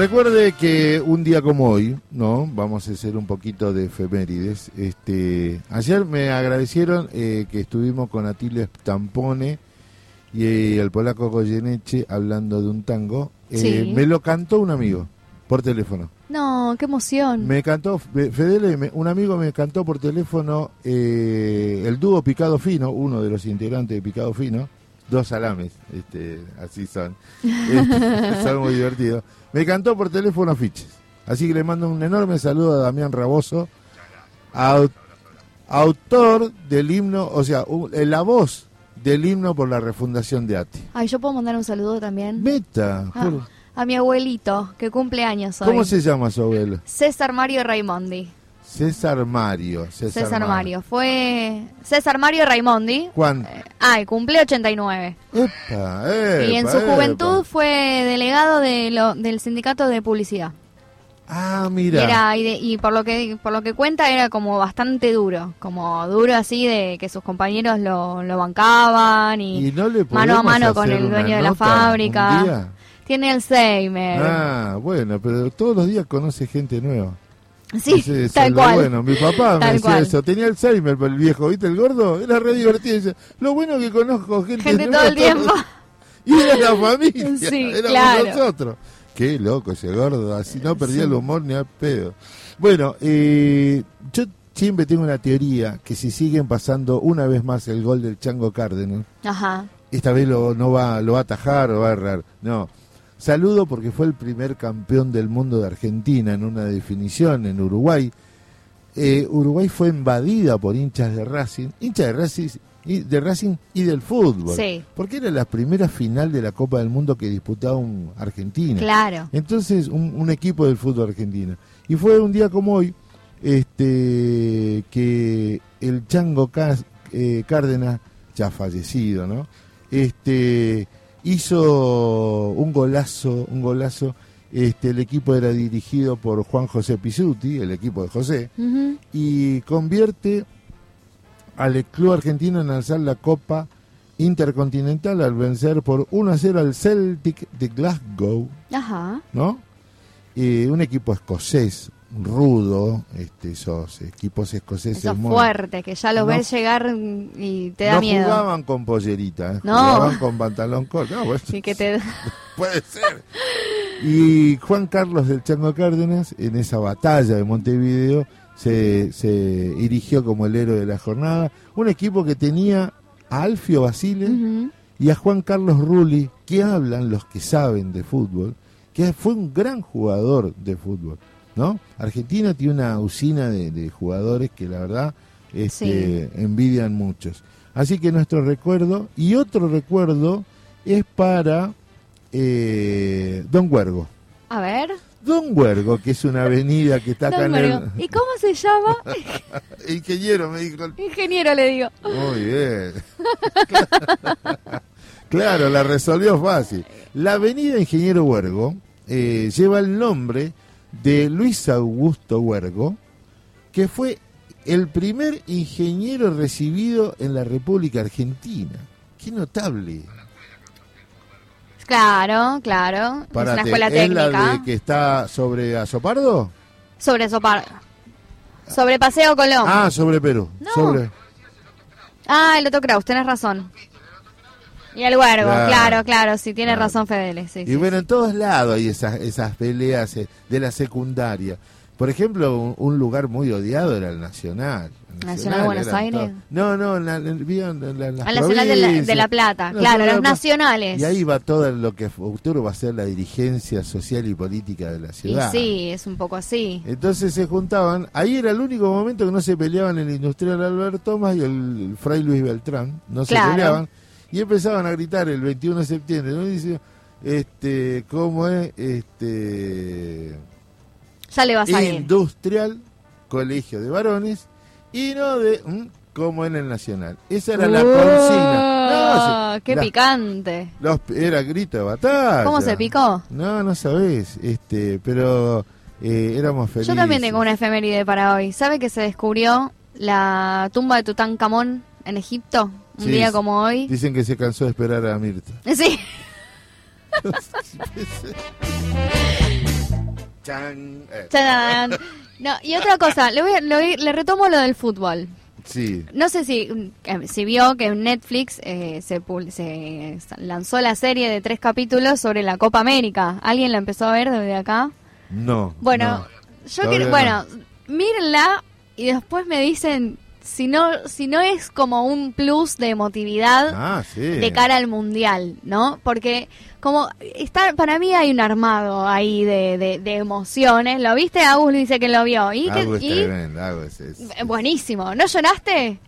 Recuerde que un día como hoy, ¿no? Vamos a hacer un poquito de efemérides. Este, ayer me agradecieron eh, que estuvimos con Atilio Stampone y eh, el polaco Goyeneche hablando de un tango. Eh,
Sí.
Me lo cantó un amigo por teléfono.
No, qué emoción.
Me cantó, Fe- Fedele, me- un amigo me cantó por teléfono eh, el dúo Picado Fino, uno de los integrantes de Picado Fino, dos salames, este, así son. Este, son muy divertidos. Me cantó por teléfono afiches. Así que le mando un enorme saludo a Damián Raboso, au- autor del himno, o sea, u- eh, la voz del himno por la refundación de ATI.
Ay, yo puedo mandar un saludo también.
Meta,
Ah, a mi abuelito, que cumple años hoy.
¿cómo se llama su abuelo?
César Mario Raimondi.
César Mario. César,
César, Mario. Fue César Mario Raimondi.
¿Cuánto?
Ay, cumple 89.
Epa,
y en
epa,
su
epa.
juventud fue delegado de lo, del sindicato de publicidad.
Ah,
Y,
mira.
era, y, de- y por lo que por lo que cuenta era como bastante duro, como duro así de que sus compañeros lo, lo bancaban y,
Y no le
mano a mano con el dueño de la fábrica. Tiene Alzheimer.
Ah, bueno, pero todos los días conoce gente nueva.
Sí,
es
tal cual.
Bueno, mi papá me decía
cual.
eso. Tenía Alzheimer, el viejo, ¿viste el gordo? Era re divertido. Dice, lo bueno que conozco gente,
Gente todo el tiempo.
Y era la familia.
Sí,
éramos
claro.
nosotros. Qué loco ese gordo. Así no perdía el humor ni a pedo. Bueno, eh, yo siempre tengo una teoría que si siguen pasando una vez más el gol del Chango Cárdenas,
Ajá.
esta vez lo, no va, lo va a atajar o va a errar. No. Saludo porque fue el primer campeón del mundo de Argentina en una definición en Uruguay. Eh, Uruguay fue invadida por hinchas de Racing, hinchas de Racing y, de Racing y del fútbol.
Sí.
Porque era la primera final de la Copa del Mundo que disputaba un Argentina.
Claro.
Entonces, un, un equipo del fútbol argentino. Y fue un día como hoy este que el Chango Cas- eh, Cárdenas, ya fallecido, ¿no? Este hizo un golazo, un golazo. Este, el equipo era dirigido por Juan José Pisuti, el equipo de José, y convierte al club argentino en alzar la Copa Intercontinental al vencer por 1 a 0 al Celtic de Glasgow.
Ajá.
¿no? Eh, un equipo escocés, rudo, este, esos equipos escoceses muy-
fuerte, que ya los
No-
ves llegar y te da
no
miedo.
jugaban con pollerita, ¿eh?
No.
jugaban con pantalón corto. No,
Y que te...
puede ser. Y Juan Carlos del Chango Cárdenas, en esa batalla de Montevideo, se, se erigió como el héroe de la jornada. Un equipo que tenía a Alfio Basile y a Juan Carlos Rulli, que hablan los que saben de fútbol, que fue un gran jugador de fútbol, ¿no? Argentina tiene una usina de, de jugadores que la verdad este, envidian muchos. Así que nuestro recuerdo, y otro recuerdo, es para eh, Don Huergo.
A ver.
Don Huergo, que es una avenida que está acá
Don
en
Huergo. ¿Y cómo se llama?
el... Ingeniero, me dijo. el-
Ingeniero le digo.
Muy bien. claro, la resolvió fácil. La avenida Ingeniero Huergo eh, lleva el nombre de Luis Augusto Huergo, que fue el primer ingeniero recibido en la República Argentina. Qué notable.
Claro, claro. es
Parate,
una escuela
¿es
técnica.
la de que está sobre Azopardo?
Sobre Sopar. Sobre Paseo Colón. Ah,
Ah, sobre Perú.
No.
Sobre...
el otro Kraus, tenés razón. Y el Huergo,
Claro.
claro, claro, sí, tiene razón Fedele. Sí,
Y
sí.
bueno, en todos lados hay esas, esas peleas eh, de la secundaria. Por ejemplo, un, un lugar muy odiado era el Nacional.
Nacional Buenos
eran
Aires.
No, no, la, la- la- las
A la Nacional de la, de. La Plata,
No,
claro, los nacionales.
Y ahí va todo lo que futuro va a ser la dirigencia social y política de la
Y
ciudad.
sí, es un poco así.
Entonces se juntaban, ahí era el único momento que no se peleaban el industrial Albert Thomas y el, el Fray Luis Beltrán, no se peleaban, y empezaban a gritar el 21 de septiembre, ¿no? Dice, este, ¿cómo es? Este,
Ya le va a salir.
industrial, colegio de varones, y no de, como en el Nacional. Esa era la consigna. No,
¡Oh,
se-
¡Qué
la-
picante!
los, era grito de batalla.
¿Cómo se picó?
No, no sabés, este, pero eh, éramos felices.
Yo también tengo una efeméride para hoy. ¿Sabe que se descubrió la tumba de Tutankamón en Egipto? Un
Sí,
día como hoy.
Dicen que se cansó de esperar a Mirta.
Sí.
Chan, eh,
Tadán. No, y otra cosa, le, voy a- le voy- le retomo lo del fútbol.
Sí.
No sé si, si vio que en Netflix eh, se, se lanzó la serie de tres capítulos sobre la Copa América. ¿Alguien la empezó a ver desde acá?
No.
Bueno,
no.
yo
no.
bueno, mírenla y después me dicen si no si no es como un plus de emotividad
Ah, sí.
de cara al mundial, ¿no? Porque como está para mí hay un armado ahí de, de, de emociones. ¿Lo viste? Agus dice que lo vio. Y, que-
es es- es-
eh, buenísimo. ¿No lloraste?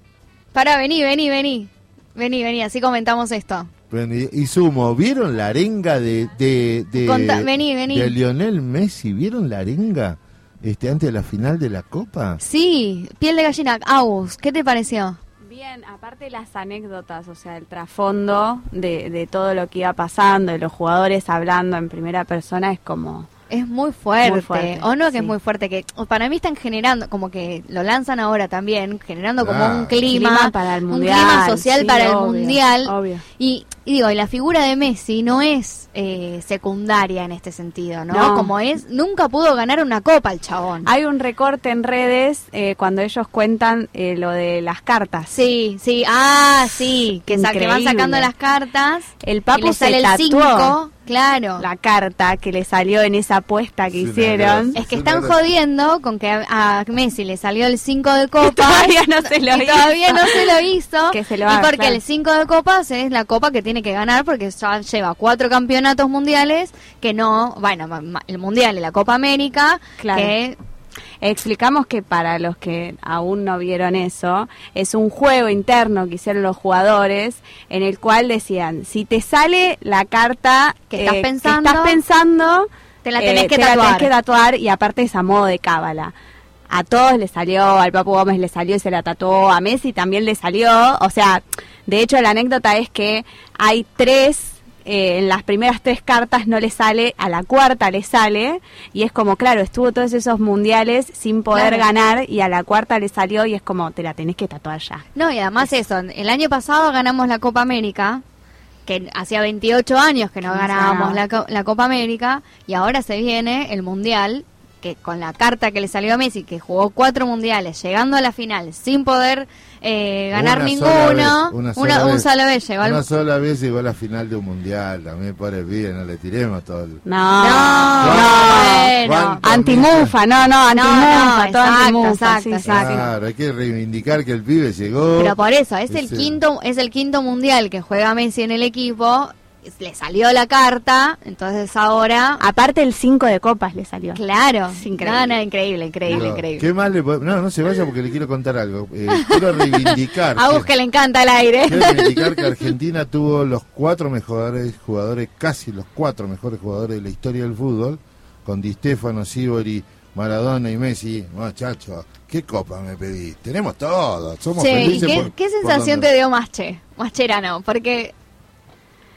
Para, vení, vení, vení. Vení, vení, así comentamos esto.
Y, y sumo, ¿vieron la arenga de, de, de,
Conta- vení, vení.
de Lionel Messi? ¿Vieron la arenga este, antes de la final de la Copa?
Sí, piel de gallina. Agus, ¿qué te pareció?
Bien, aparte de las anécdotas, o sea, el trasfondo de, de todo lo que iba pasando, de los jugadores hablando en primera persona, es como...
Es muy fuerte.
Muy fuerte,
o no que es muy fuerte, que para mí están generando, como que lo lanzan ahora también, generando como un clima,
Clima para el
un
mundial,
clima social
sí,
para el mundial.
obvio.
Y, y digo, y la figura de Messi no es eh, secundaria en este sentido, ¿no?
No.
Como es, nunca pudo ganar una copa el chabón.
Hay un recorte en redes eh, cuando ellos cuentan eh, lo de las cartas.
Sí, sí, ah, sí, que, sa- que van sacando las cartas.
El
y
Papu
le
se
sale el
tatuó
5, claro.
la carta que le salió en esa apuesta que hicieron.
Es que
Es
están jodiendo con que a, Messi le salió el 5 de copas.
todavía no se lo
y todavía
hizo.
no se lo hizo.
Que se lo
y
haga,
porque
claro.
el 5 de copas es la copa que tiene que ganar porque ya lleva cuatro campeonatos mundiales que no, bueno, el mundial y la Copa América,
Claro.
que
Explicamos que para los que aún no vieron eso, es un juego interno que hicieron los jugadores en el cual decían, si te sale la carta
Que estás
eh,
pensando,
estás pensando,
te la tenés
eh,
que
te la
tatuar.
tenés que tatuar y aparte es a modo de cábala. A todos le salió, al Papu Gómez le salió y se la tatuó, a Messi también le salió, o sea, de hecho la anécdota es que hay tres eh, en las primeras tres cartas no le sale, a la cuarta le sale, y es como, claro, estuvo todos esos mundiales sin poder
Claro.
ganar, y a la cuarta le salió, y es como, te la tenés que tatuar ya.
No, y además eso, el año pasado ganamos la Copa América, que hacía 28 años que no ganábamos la, la Copa América, y ahora se viene el Mundial, que con la carta que le salió a Messi, que jugó cuatro mundiales, llegando a la final sin poder eh, ganar
Una
ninguno,
sola vez, una
una-
sola
un
vez.
solo vez llegó al
Una sola vez llegó a la final de un mundial, también por el bien, no le tiremos todo el...
No,
No, bueno.
¿Cuánto
Antimufa, no, no, antimufa, todo
exacto,
antimufa,
exacto,
sí,
exacto.
Claro, hay que reivindicar que el pibe llegó.
Pero por eso, es el quinto, es el quinto mundial que juega Messi en el equipo, le salió la carta, entonces ahora
Aparte el 5 de copas le salió.
Claro,
Es increíble.
No, no, increíble, increíble, increíble.
¿Qué más le No, no se vaya porque le quiero contar algo. Eh, quiero reivindicar.
A vos que le encanta el aire.
Quiero reivindicar que Argentina tuvo los cuatro mejores jugadores, casi los cuatro mejores jugadores de la historia del fútbol, con Di Stefano, Sibori, Maradona y Messi. Muchacho, ¿qué copa me pedí? Tenemos todo, somos
Che, ¿y
felices.
qué,
por-
qué
por
sensación
donde-
te dio Masche? Mascherano, porque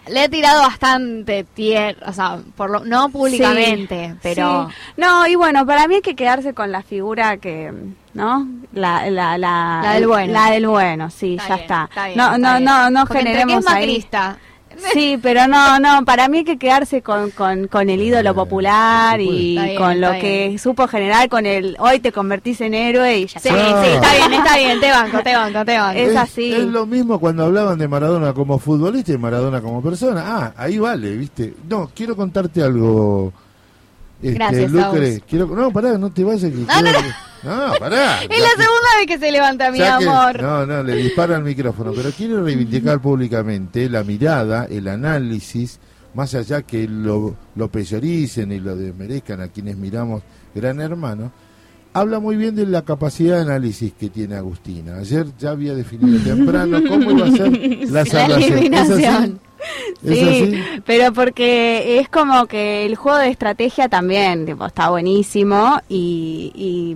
le he tirado bastante tierra, o sea, por lo, no públicamente,
Sí,
pero...
sí. No, y bueno, para mí hay que quedarse con la figura que, ¿no? La, la, la,
La del bueno.
La del bueno, sí,
Está
ya
bien,
está.
está bien,
no,
está
no,
bien.
no, no
entre que
generemos ahí.
macrista.
Sí, pero no, no, para mí hay que quedarse con, con, con el ídolo popular y
bien,
con lo que
bien.
supo generar con el hoy te convertís en héroe y ya
Sí,
está.
sí, está bien, está bien, te banco, te banco, te banco.
Es así.
Es lo mismo cuando hablaban de Maradona como futbolista y Maradona como persona. Ah, ahí vale, ¿viste? No, quiero contarte algo. Este,
Gracias,
Lucre. Quiero, no, pará, no te vayas. que
No,
quiero-
no, no.
No, pará.
Es la segunda vez que se levanta, mi
Ya que-
amor.
no, no, le dispara al micrófono, pero quiero reivindicar públicamente la mirada, el análisis, más allá que lo, lo peyoricen y lo desmerezcan a quienes miramos Gran Hermano, habla muy bien de la capacidad de análisis que tiene Agustina. Ayer ya había definido temprano cómo iba a ser la
La
salvación. ¿Es así?
eliminación.
¿Es
Sí, pero porque es como que el juego de estrategia también tipo, está buenísimo y, y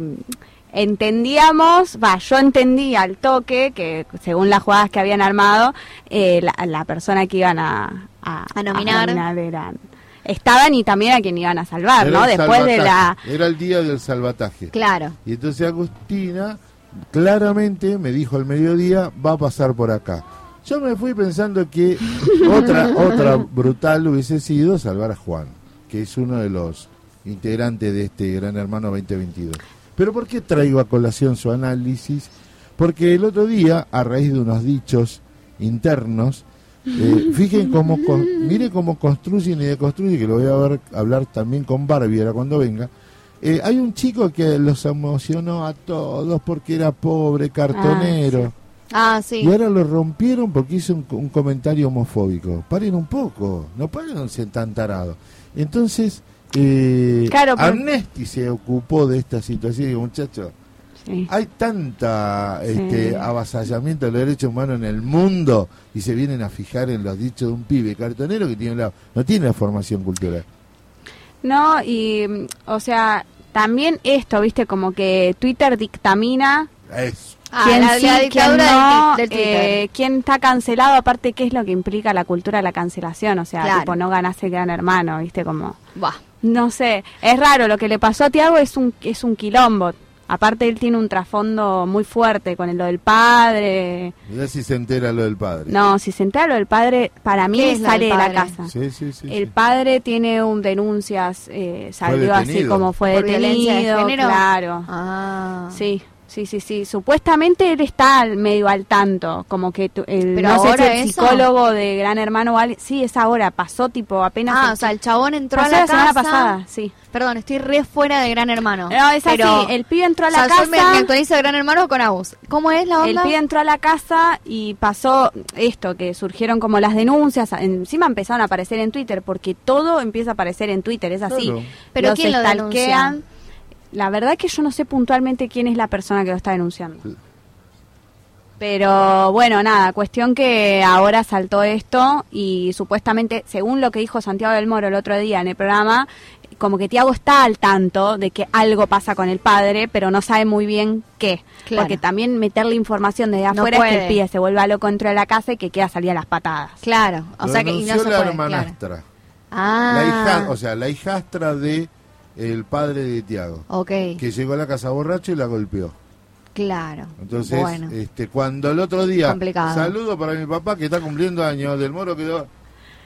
entendíamos, va, yo entendí al toque que según las jugadas que habían armado, eh, la, la persona que iban a, a,
A nominar.
eran estaban y también a quien iban a salvar,
Era
¿no?
el
Después de la
Era el día del salvataje.
Claro.
Y entonces Agustina claramente me dijo al mediodía, va a pasar por acá. Yo me fui pensando que otra, otra brutal hubiese sido salvar a Juan, que es uno de los integrantes de este Gran Hermano 2022. Pero ¿por qué traigo a colación su análisis? Porque el otro día, a raíz de unos dichos internos, eh, fijen cómo, con- cómo construyen y deconstruyen, que lo voy a ver, hablar también con Barbie ahora cuando venga. Eh, hay un chico que los emocionó a todos porque era pobre, cartonero.
Ah.
Y ahora lo rompieron porque hizo un, un comentario homofóbico. Paren un poco, no paren ser tan tarados. Entonces, eh,
Claro, pero-
Amnesty se ocupó de esta situación y muchachos,
Sí.
hay tanta este,
Sí.
avasallamiento de los derechos humanos en el mundo y se vienen a fijar en los dichos de un pibe cartonero que tiene la, no tiene la formación cultural.
No, y, o sea, también esto, viste, como que Twitter dictamina
Eso.
Ah,
quién
la,
sí,
la
quién
dictadura
no,
del, del Twitter.
eh, quién está cancelado, aparte, qué es lo que implica la cultura de la cancelación, o sea,
Claro.
tipo, no ganás el gran hermano, viste, como,
Buah.
no sé, es raro, lo que le pasó a Tiago es un, es un quilombo, aparte él tiene un trasfondo muy fuerte con lo del padre,
Mirá si se entera lo del padre.
no, si se entera lo del padre, para mí
¿Qué es
sale de la casa.
Sí, sí, sí.
El
sí.
padre tiene un denuncias, eh, salió así como fue
¿Por violencia de
detenido,
género?
claro.
Ah.
Sí, sí, sí, sí. Supuestamente él está al- medio al tanto, como que tu- el,
¿Pero
no sé si el
eso?
psicólogo de Gran Hermano o alguien- sí, es ahora, pasó tipo apenas
Ah,
el-
o sea, el chabón entró
pasó
a la,
la semana
casa.
pasada, sí.
Perdón, estoy re fuera de Gran Hermano.
No, es
Pero-
así, el pibe entró a
o
la
sea, yo me,
casa,
me actualizo de Gran Hermano con Agus. ¿Cómo es la
el
onda?
pibe entró a la casa y pasó esto, que surgieron como las denuncias, encima empezaron a aparecer en Twitter, porque todo empieza a aparecer en Twitter, es así.
Claro.
¿Pero
Los
quién lo denuncia?
La verdad que yo no sé puntualmente quién es la persona que lo está denunciando. Pero bueno, nada, cuestión que ahora saltó esto y supuestamente, según lo que dijo Santiago del Moro el otro día en el programa, como que Tiago está al tanto de que algo pasa con el padre, pero no sabe muy bien qué.
Claro.
Porque también meterle información desde
No
afuera es que el pibe se vuelva loco dentro de la casa y que queda salir a las patadas.
Claro, o
Lo
sea que y no se
la
puede, claro.
hermanastra.
Ah,
La hija, o sea, la hijastra de el padre de Tiago,
ok,
que llegó a la casa borracho y la golpeó.
claro.
Entonces,
bueno.
este, cuando el otro día,
Complicado.
saludo para mi papá que está cumpliendo años, del Moro quedó...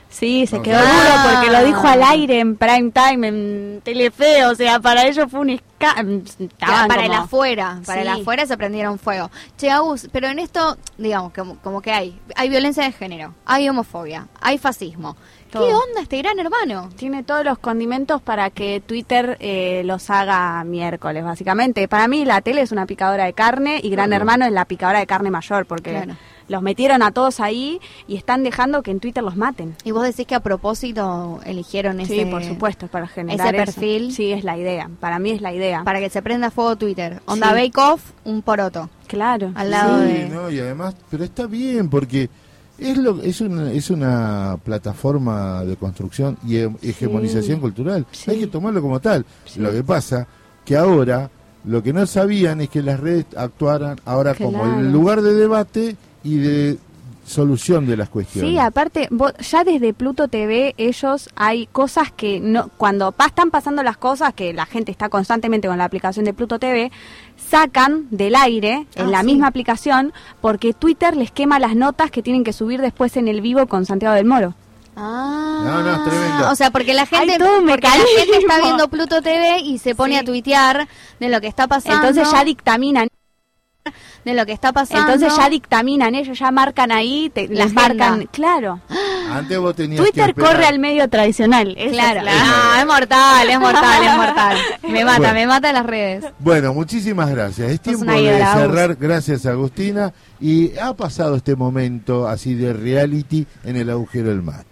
Sí, se
No,
quedó duro porque lo dijo al
Ah.
aire en prime time, en Telefe, o sea, para ellos fue un escándalo.
Claro, para el afuera, para el afuera se prendieron fuego. Che, Agus, pero en esto, digamos, como, como que hay, hay violencia de género, hay homofobia, hay fascismo. ¿Qué onda este gran hermano?
Tiene todos los condimentos para que Twitter eh, los haga miércoles, básicamente. Para mí la tele es una picadora de carne y Gran
Claro.
Hermano es la picadora de carne mayor, porque
Claro.
los metieron a todos ahí y están dejando que en Twitter los maten.
Y vos decís que a propósito eligieron ese...
Sí, por supuesto, para generar
ese
eso.
perfil.
Sí, es la idea. Para mí es la idea.
Para que se prenda fuego Twitter. Onda
Sí.
Bake Off, un poroto.
Claro.
Al lado
Sí,
de...
no, y además, pero está bien porque es lo es una, es una plataforma de construcción y he- hegemonización cultural.
Sí.
Hay que tomarlo como tal.
Sí.
Lo que pasa que ahora lo que no sabían es que las redes actuaran ahora como el lugar de debate y de solución de las cuestiones.
Sí, aparte, vos- ya desde Pluto TV ellos hay cosas que no cuando pa- están pasando las cosas que la gente está constantemente con la aplicación de Pluto TV, sacan del aire en
Ah,
la
sí.
misma aplicación porque Twitter les quema las notas que tienen que subir después en el vivo con Santiago del Moro.
Ah,
No, no, es tremendo.
O sea, porque la gente, porque la gente está viendo Pluto TV y se pone
Sí.
a tuitear de lo que está pasando.
Entonces ya dictaminan,
de lo que está pasando.
entonces ya dictaminan ellos, ya marcan ahí, te,
La
les
agenda.
marcan, claro.
Antes vos tenías
Twitter corre al medio tradicional.
Claro.
es la-
Ah, es mortal, es mortal, es mortal. Me mata,
Bueno.
me mata las redes.
Bueno, muchísimas gracias. Es tiempo de
Agus.
cerrar. Gracias, Agustina. Y ha pasado este momento así de reality en el agujero del mate.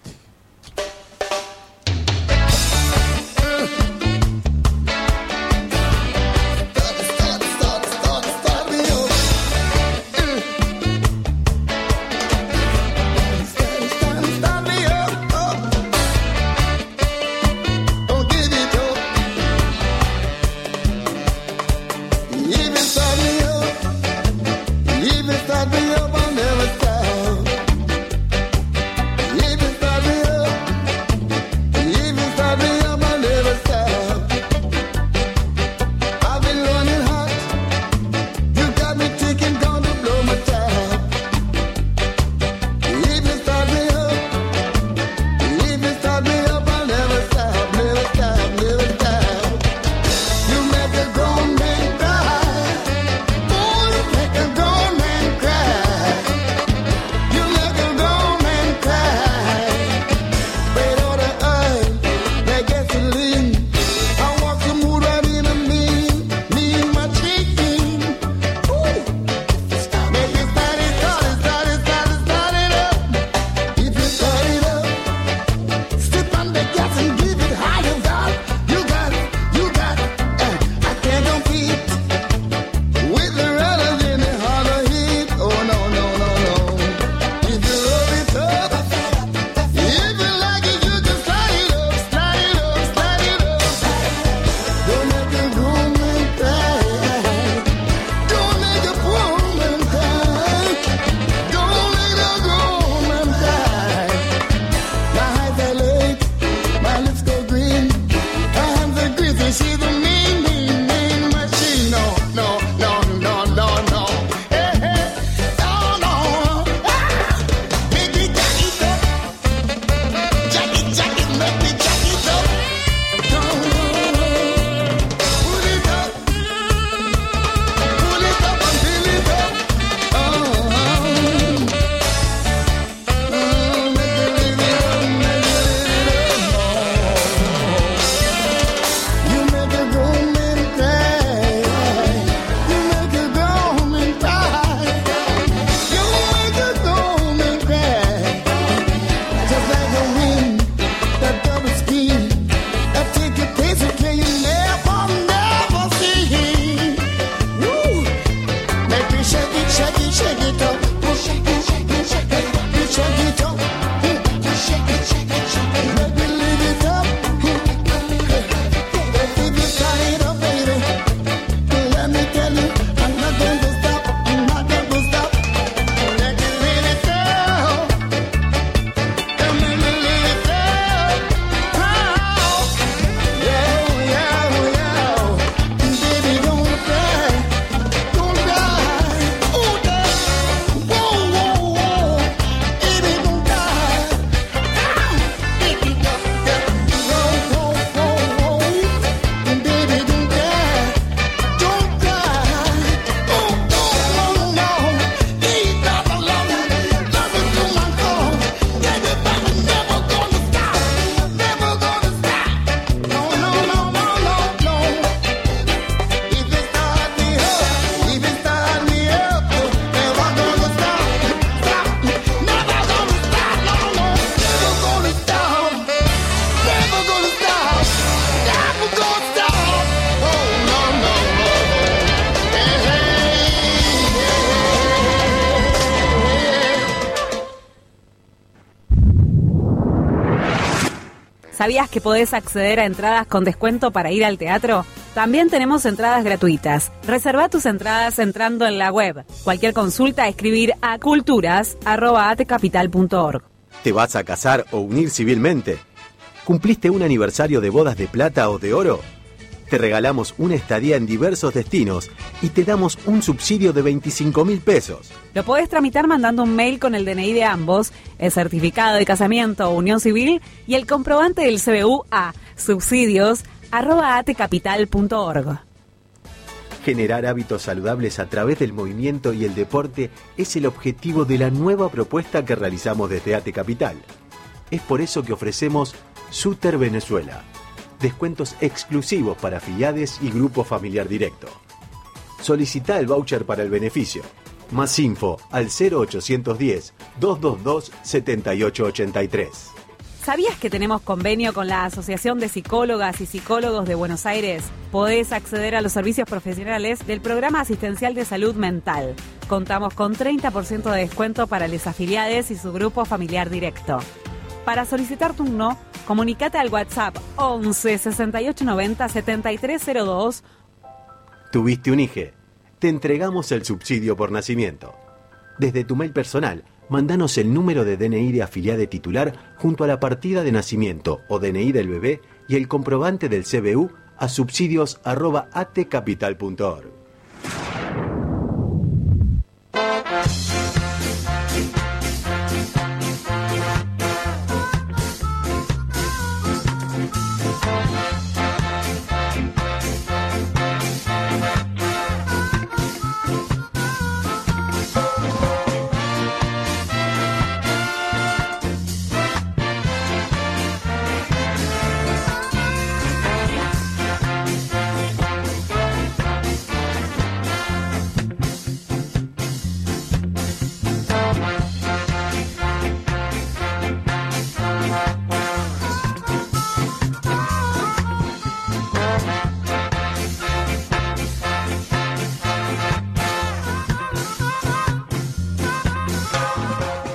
¿Sabías que podés acceder a entradas con descuento para ir al teatro? También tenemos entradas gratuitas. Reserva tus entradas entrando en la web. Cualquier consulta, escribir a culturas.atecapital.org.
¿Te vas a casar o unir civilmente? ¿Cumpliste un aniversario de bodas de plata o de oro? Te regalamos una estadía en diversos destinos y te damos un subsidio de 25 mil pesos.
Lo podés tramitar mandando un mail con el DNI de ambos, el certificado de casamiento o unión civil y el comprobante del CBU a subsidios.atecapital.org.
Generar hábitos saludables a través del movimiento y el deporte es el objetivo de la nueva propuesta que realizamos desde AT Capital. Es por eso que ofrecemos Suter Venezuela. Descuentos exclusivos para afiliados y grupo familiar directo. Solicita el voucher para el beneficio. Más info al 0810-222-7883.
¿Sabías que tenemos convenio con la Asociación de Psicólogas y Psicólogos de Buenos Aires? Podés acceder a los servicios profesionales del Programa Asistencial de Salud Mental. Contamos con 30% de descuento para los afiliados y su grupo familiar directo. Para solicitar turno, comunicate al WhatsApp 11 68 90 7302
¿Tuviste un IGE? Te entregamos el subsidio por nacimiento. Desde tu mail personal, mandanos el número de DNI de afiliado titular junto a la partida de nacimiento o DNI del bebé y el comprobante del CBU a subsidios@atcapital.org.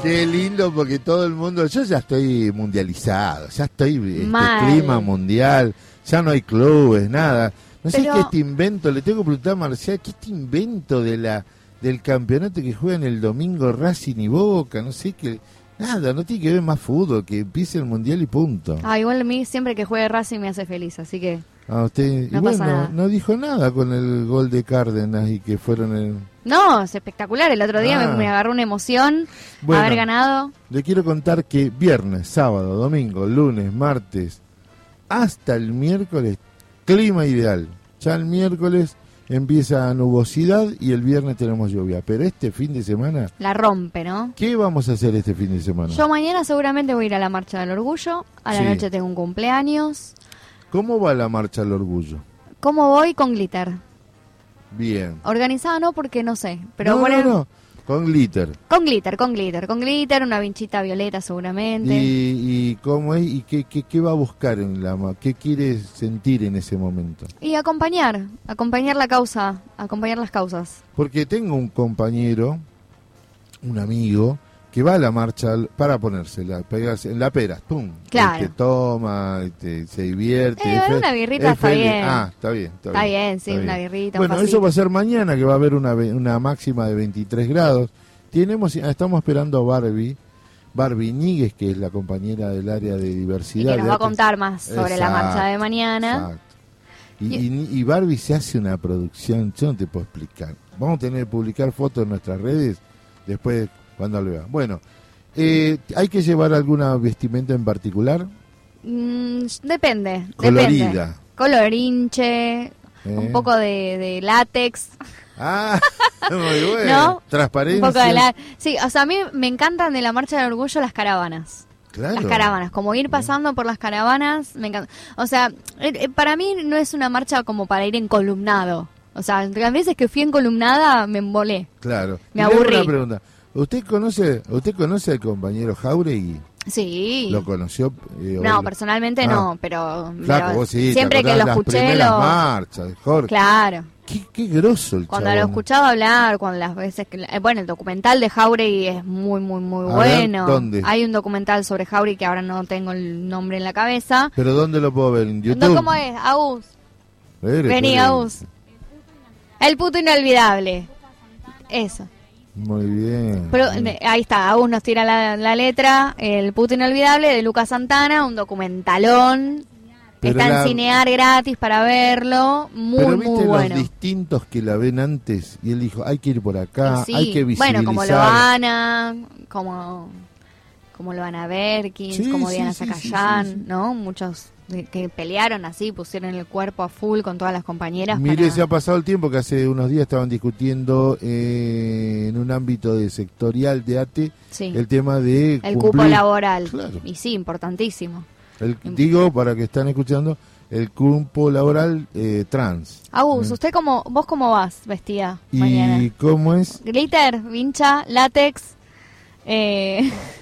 Qué lindo porque todo el mundo, yo ya estoy mundializado, ya estoy este clima mundial, ya no hay clubes, nada. No sé qué este invento, le tengo que preguntar a Marcial, ¿qué este invento de la del campeonato que juegan el domingo Racing y Boca? No sé qué, nada, no tiene que ver más fútbol, que empiece el mundial y punto.
Ah, igual a mí siempre que juegue Racing me hace feliz, así que...
Ah, usted,
No
y bueno,
nada.
no dijo nada con el gol de Cárdenas y que fueron el...
No, es espectacular. El otro día
Ah.
me, me agarró una emoción
Bueno.
haber ganado.
Le quiero contar que viernes, sábado, domingo, lunes, martes, hasta el miércoles, clima ideal. Ya el miércoles empieza nubosidad y el viernes tenemos lluvia. Pero este fin de semana,
La rompe, ¿no?
¿qué vamos a hacer este fin de semana?
Yo mañana seguramente voy a ir a la Marcha del Orgullo. A la
Sí.
noche tengo un cumpleaños.
¿Cómo va la marcha al orgullo?
¿Cómo voy? Con glitter.
Bien.
Organizada no porque no sé, pero
no,
bueno,
no, no, con glitter.
con glitter, con glitter, con glitter, una vinchita violeta seguramente.
¿Y, y cómo es? ¿Y qué, qué, qué va a buscar en la ¿Qué quiere sentir en ese momento?
Y acompañar, acompañar la causa, acompañar las causas.
Porque tengo un compañero, un amigo, que va a la marcha para ponérsela, pegarse en la pera, ¡pum!
Claro.
Este, toma, este, se divierte.
Eh, una birrita
es
está
feliz.
bien.
Ah, está bien. Está,
Está bien, sí,
está
una
bien.
birrita, un
Bueno, eso va a ser mañana, que va a haber una, una máxima de 23 grados. Tenemos, estamos esperando a Barbie, Barbie Níguez, que es la compañera del área de
Y
diversidad.
que nos va a contar más sobre la marcha de mañana.
Exacto. Y, y- y Barbie se hace una producción, yo no te puedo explicar. Vamos a tener que publicar fotos en nuestras redes después cuando lo vean. Bueno, eh, ¿hay que llevar alguna vestimenta en particular?
Mm, depende,
Colorida.
depende. Colorinche,
Eh.
un poco de, de látex.
Ah, muy bueno.
¿No?
Transparencia.
Un poco de la... Sí, o sea, a mí me encantan de la Marcha del Orgullo las caravanas.
Claro.
Las caravanas, como ir pasando por las caravanas, me encanta. O sea, eh, eh, para mí no es una marcha como para ir encolumnado. O sea, las veces que fui encolumnada me embolé.
Claro.
Me
Y
aburrí.
Una pregunta. ¿Usted conoce, usted conoce al compañero Jauregui?
Sí.
¿Lo conoció? eh,
No, personalmente
Ah.
no, pero,
Flaco,
pero
vos sí,
siempre que lo escuché lo...
marchas, Jorge.
Claro.
Qué, qué grosso el
Cuando lo
chabón.
escuchaba hablar, cuando las veces que... Bueno, el documental de Jauregui es muy, muy, muy
A ver,
bueno.
¿dónde?
Hay un documental sobre Jauregui que ahora no tengo el nombre en la cabeza.
¿Pero dónde lo puedo ver? ¿En YouTube?
No, ¿Cómo es? Agus. Vení. Agus. El puto inolvidable. Eso.
Muy bien.
Pero, eh, ahí está, Agus nos tira la, la letra. El puto inolvidable de Lucas Santana, un documentalón.
Pero
está
la-
en Cinear gratis para verlo. Muy,
Pero
muy
viste
bueno.
los distintos que la ven antes y él dijo, hay que ir por acá,
Sí,
hay que visibilizar.
Bueno, como Loana, como, como Loana Berkins,
Sí,
como
sí,
Diana Zacayán. ¿no? Muchos que pelearon así, pusieron el cuerpo a full con todas las compañeras.
Mire,
para-
se ha pasado el tiempo que hace unos días estaban discutiendo eh, en un ámbito de sectorial de ATE
Sí.
el tema de
el cupo laboral.
Claro.
Y sí, importantísimo.
el- digo, para que están escuchando, el cupo laboral eh, trans.
Agus,
Mm.
¿usted cómo, vos cómo vas vestida
¿Y
mañana?
cómo es?
Glitter, vincha, látex, eh,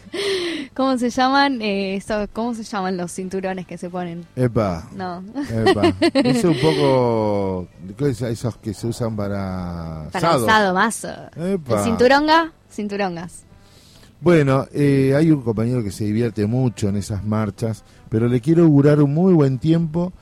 ¿cómo se llaman? Eh, ¿Cómo se llaman los cinturones que se ponen?
Epa.
No.
Epa. Es un poco esos que se usan para,
Para
asado
más.
Epa.
¿El cinturonga? Cinturongas.
Bueno, eh, hay un compañero que se divierte mucho en esas marchas, pero le quiero augurar un muy buen tiempo.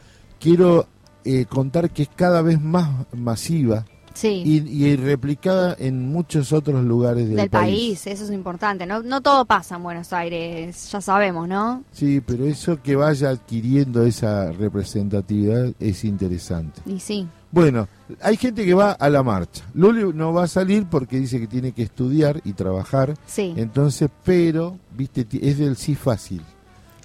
Quiero eh, contar que es cada vez más masiva
Sí.
y, y replicada en muchos otros lugares del,
Del país. eso es importante. No, no todo pasa en Buenos Aires, ya sabemos, ¿no?
Sí, pero eso que vaya adquiriendo esa representatividad es interesante.
Y sí.
Bueno, hay gente que va a la marcha. Luli no va a salir porque dice que tiene que estudiar y trabajar.
Sí.
Entonces, pero, viste, es del sí fácil.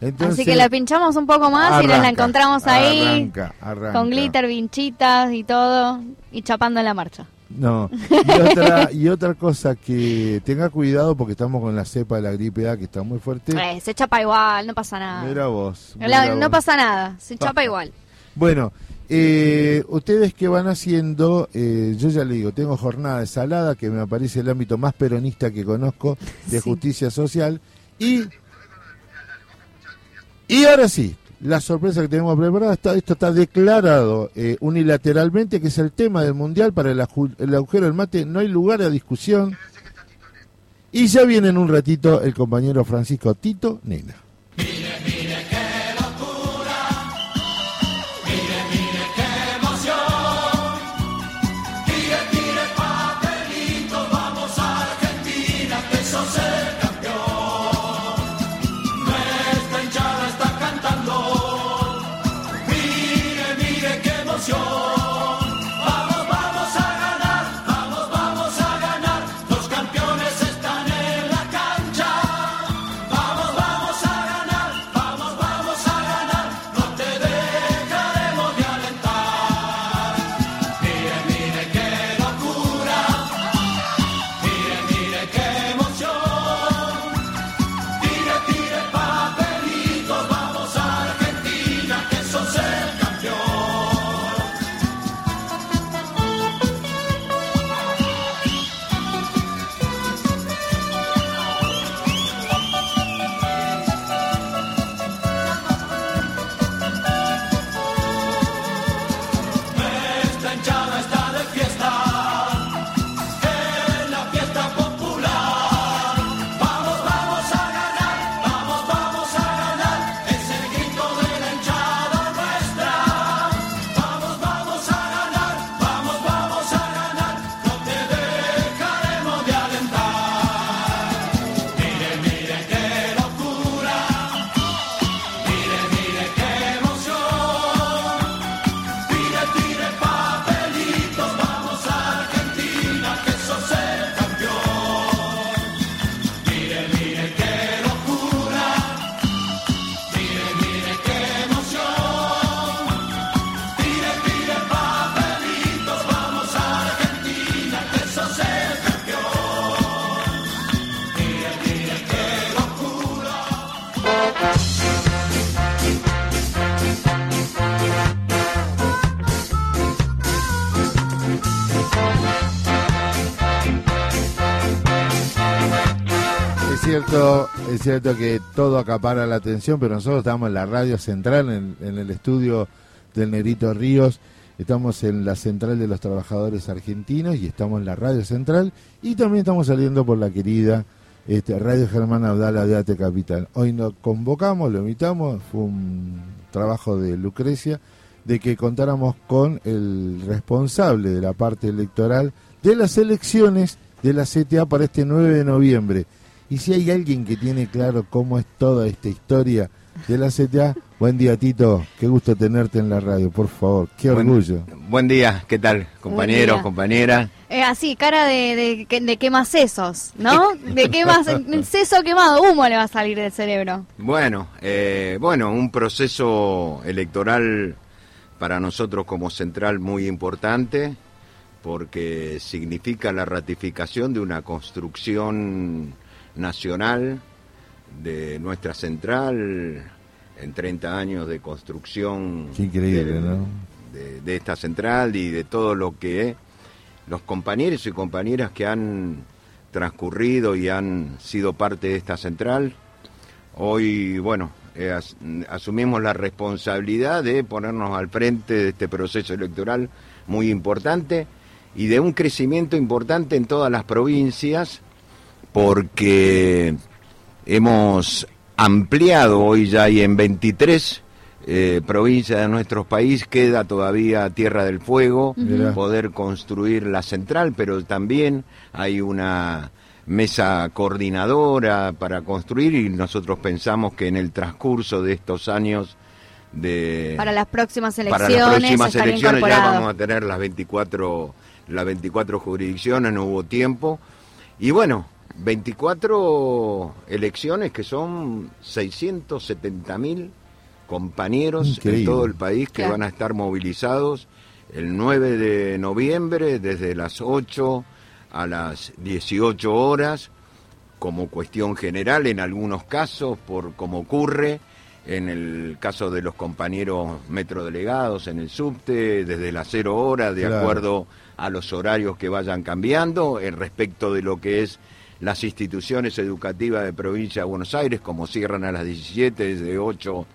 Entonces,
Así que la pinchamos un poco más y nos la encontramos ahí.
arranca, arranca.
Con glitter, vinchitas y todo. Y chapando en la marcha.
No. Y otra, y otra cosa que tenga cuidado porque estamos con la cepa de la gripe A que está muy fuerte.
Eh, se chapa igual, no pasa nada.
Mira vos.
La- no pasa nada, se chapa igual.
Bueno, eh, ustedes que van haciendo, eh, yo ya le digo, tengo jornada de salada, que me parece el ámbito más peronista que conozco de
Sí.
justicia social. Y, y ahora sí, la sorpresa que tenemos preparada, está, esto está declarado eh, unilateralmente, que es el tema del Mundial para el, el agujero del mate, no hay lugar a discusión. Y ya viene en un ratito el compañero Francisco Tito Nena. Cierto, que todo acapara la atención, pero nosotros estamos en la radio central, en, el estudio del Negrito Ríos, estamos en la central de los trabajadores argentinos y estamos en la radio central y también estamos saliendo por la querida este, Radio Germán Abdala de Ate Capital. Hoy nos convocamos, lo invitamos, fue un trabajo de Lucrecia, de que contáramos con el responsable de la parte electoral de las elecciones de la CTA para este 9 de noviembre. Y si hay alguien que tiene claro cómo es toda esta historia de la CTA, buen día Tito, qué gusto tenerte en la radio, por favor, qué
Buen-
orgullo.
Buen día, ¿qué tal? Compañeros, compañeras.
Eh, así, cara de, de quemas sesos, ¿no? De quemas, seso quemado, humo le va a salir del cerebro.
Bueno, eh, bueno, un proceso electoral para nosotros como central muy importante porque significa la ratificación de una construcción nacional de nuestra central en 30 años de construcción
increíble,
de,
¿no?
de- de esta central y de todo lo que los compañeros y compañeras que han transcurrido y han sido parte de esta central Hoy, bueno, eh, as- asumimos la responsabilidad de ponernos al frente de este proceso electoral muy importante y de un crecimiento importante en todas las provincias porque hemos ampliado hoy ya y en 23 eh, provincias de nuestro país queda todavía Tierra del Fuego,
Mirá.
poder construir la central, pero también hay una mesa coordinadora para construir y nosotros pensamos que en el transcurso de estos años de
Para las próximas
para
elecciones
las próximas elecciones ya vamos a tener las 24 las 24 jurisdicciones, no hubo tiempo. Y bueno, 24 elecciones que son 670 mil compañeros
Increíble.
en todo el país que
Claro.
van a estar movilizados el 9 de noviembre desde las 8 a las 18 horas como cuestión general en algunos casos, por como ocurre en el caso de los compañeros metrodelegados en el subte, desde las cero horas, de
Claro.
acuerdo a los horarios que vayan cambiando, en respecto de lo que es las instituciones educativas de provincia de Buenos Aires, como cierran a las 17, desde 8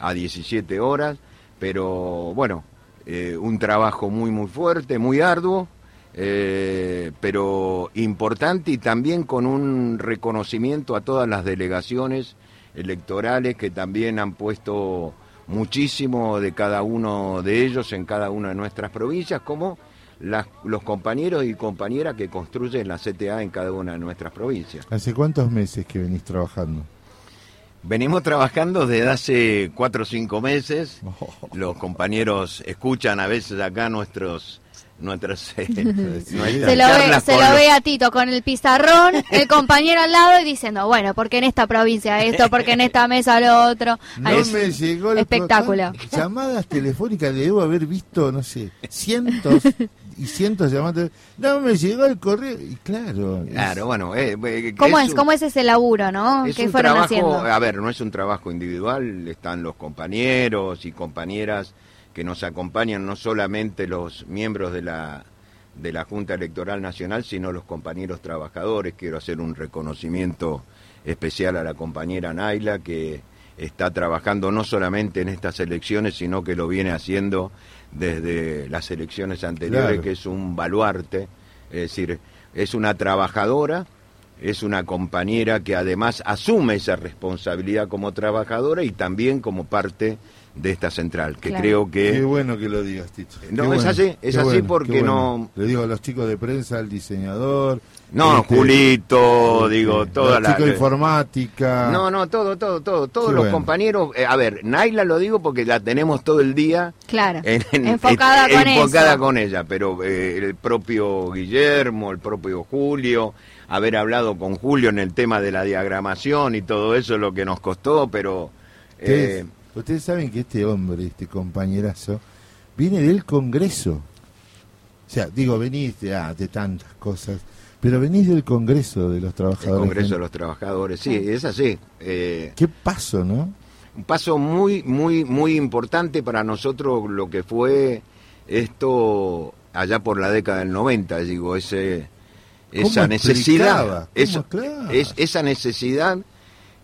a 17 horas, pero bueno, eh, un trabajo muy, muy fuerte, muy arduo, eh, pero importante y también con un reconocimiento a todas las delegaciones electorales que también han puesto muchísimo de cada uno de ellos en cada una de nuestras provincias, como las- los compañeros y compañeras que construyen la CTA en cada una de nuestras provincias.
¿Hace cuántos meses que venís trabajando?
Venimos trabajando desde hace cuatro o cinco meses. Los compañeros escuchan a veces acá nuestros nuestras eh, nuestras
Se lo, ve, se lo ve a Tito con el pizarrón, el compañero al lado y diciendo, bueno, porque en esta provincia esto, porque en esta mesa lo otro.
No
Ahí-
me llegó el
espectáculo.
¿cuántas Llamadas telefónicas, le debo haber visto, no sé, cientos y cientos de llamadas. No me llegó el correo. Y claro. es-
Claro, bueno, eh, eh,
¿Cómo es,
un-
¿Cómo es ese laburo, no?
Es
¿Qué
un
fueron
trabajo,
haciendo?
a ver, no es un trabajo individual, están los compañeros y compañeras que nos acompañan, no solamente los miembros de la de la Junta Electoral Nacional, sino los compañeros trabajadores. Quiero hacer un reconocimiento especial a la compañera Naila, que está trabajando no solamente en estas elecciones, sino que lo viene haciendo desde las elecciones anteriores,
Claro.
que es un baluarte, es decir, es una trabajadora, es una compañera que además asume esa responsabilidad como trabajadora y también como parte de esta central, que
Claro.
creo que...
Qué bueno que lo digas, Tito.
No, es así, es así
bueno,
porque
bueno.
no-
Le digo a los chicos de prensa, al diseñador.
No,
este,
Julito,
este,
digo, toda
los
la...
chicos de informática.
No, no, todo, todo, todo, todos los
bueno.
compañeros, eh, a ver, Naila lo digo porque la tenemos todo el día
Claro,
en- en-
enfocada
en-
con
enfocada
eso.
con ella, pero eh, el propio Guillermo, el propio Julio, haber hablado con Julio en el tema de la diagramación y todo eso es lo que nos costó, pero eh,
ustedes saben que este hombre, este compañerazo, viene del Congreso. O sea, digo, venís de, ah, de tantas cosas, pero venís del Congreso de los
el
Trabajadores.
Congreso de los Trabajadores, sí, es así. eh,
Qué paso, ¿no?
un paso muy, muy, muy importante para nosotros lo que fue esto allá por la década del 90, digo, ese, esa
¿Cómo
necesidad.
Claro.
es, esa necesidad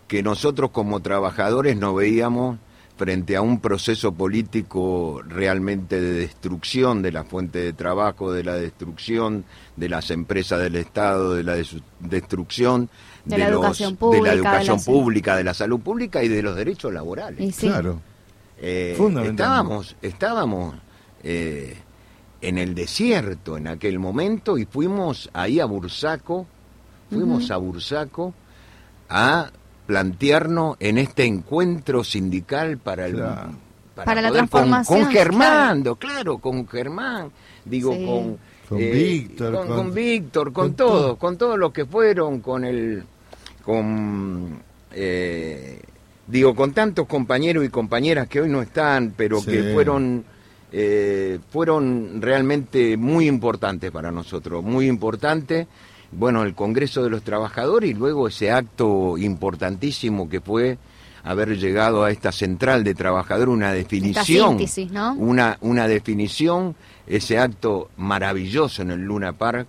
que nosotros como trabajadores no veíamos frente a un proceso político realmente de destrucción de la fuente de trabajo, de la destrucción de las empresas del Estado, de la des- destrucción
De la
los-
educación
de
pública,
la
de
educación
la-
pública, de la salud pública y de los derechos laborales.
Sí.
Claro.
Eh, estábamos estábamos eh, en el desierto en aquel momento y fuimos ahí a Bursaco, fuimos a Bursaco a plantearnos en este encuentro sindical para el
Claro.
Para la
poder con-
transformación,
con, Germán, claro. con Germán, digo
Sí.
con
Con
Eh,
Víctor,
con,
con-
con Víctor, con,
con
todos,
todo.
con todos los que fueron, con el, con, eh, digo, con tantos compañeros y compañeras que hoy no están, pero
Sí.
que fueron, eh, fueron realmente muy importantes para nosotros, muy importantes. Bueno, el Congreso de los Trabajadores y luego ese acto importantísimo que fue haber llegado a esta central de trabajadores, una definición
síntesis, ¿no?
una, una definición, ese acto maravilloso en el Luna Park,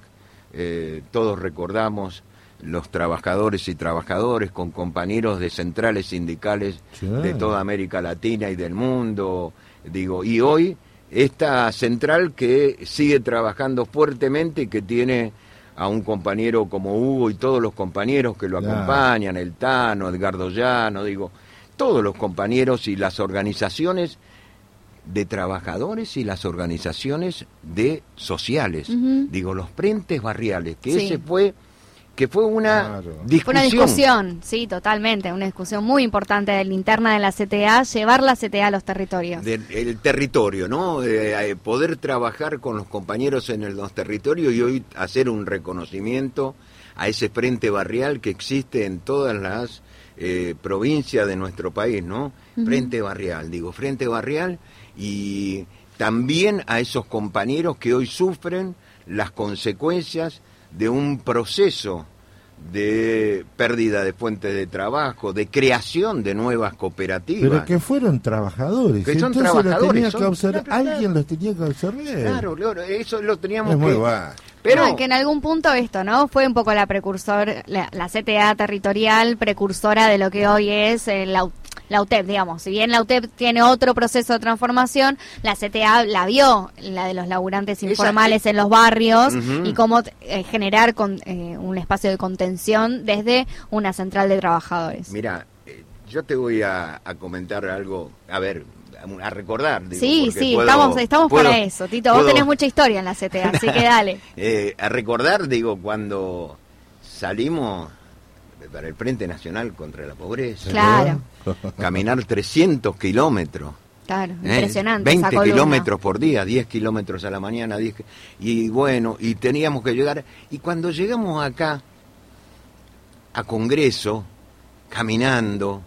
eh, todos recordamos los trabajadores y trabajadores con compañeros de centrales sindicales de toda América Latina y del mundo, digo, y hoy esta central que sigue trabajando fuertemente y que tiene a un compañero como Hugo y todos los compañeros que lo
Claro.
acompañan, el Tano, Edgardo Llano, digo, todos los compañeros y las organizaciones de trabajadores y las organizaciones de sociales, digo, los frentes barriales, que
Sí.
ese fue que fue una discusión.
Fue una discusión, sí, totalmente, una discusión muy importante de la interna de la CTA, llevar la CTA a los territorios.
del el territorio, ¿no? Eh, poder trabajar con los compañeros en el- los territorios y hoy hacer un reconocimiento a ese frente barrial que existe en todas las eh, provincias de nuestro país, ¿no? Frente barrial, digo, frente barrial y también a esos compañeros que hoy sufren las consecuencias de un proceso de pérdida de fuentes de trabajo, de creación de nuevas cooperativas.
Pero que fueron trabajadores.
Que son
Entonces los
trabajadores,
tenía
son-
que observar.
claro, claro.
Alguien los tenía que observar.
Claro, claro, eso lo teníamos
Es muy
que...
bueno.
Pero
No, que en algún punto esto, ¿no? Fue un poco la precursor, la, la CTA territorial, precursora de lo que hoy es eh, la, UTEP, digamos. Si bien la UTEP tiene otro proceso de transformación, la CTA la vio, la de los laburantes informales en los barrios y cómo eh, generar con, eh, un espacio de contención desde una central de trabajadores.
Mira, eh, yo te voy a, a comentar algo, a ver, a, recordar. digo,
sí, sí,
puedo-
estamos, estamos
puedo-
para eso, Tito. Vos tenés mucha historia en la CTA, así que dale.
eh, a recordar, digo, cuando salimos para el Frente Nacional contra la Pobreza.
Claro.
Caminar 300 kilómetros.
Claro,
¿eh?
impresionante. esa
20
columna.
kilómetros por día, 10 kilómetros a la mañana, 10, ki- y bueno, y teníamos que llegar, y cuando llegamos acá, a Congreso, caminando,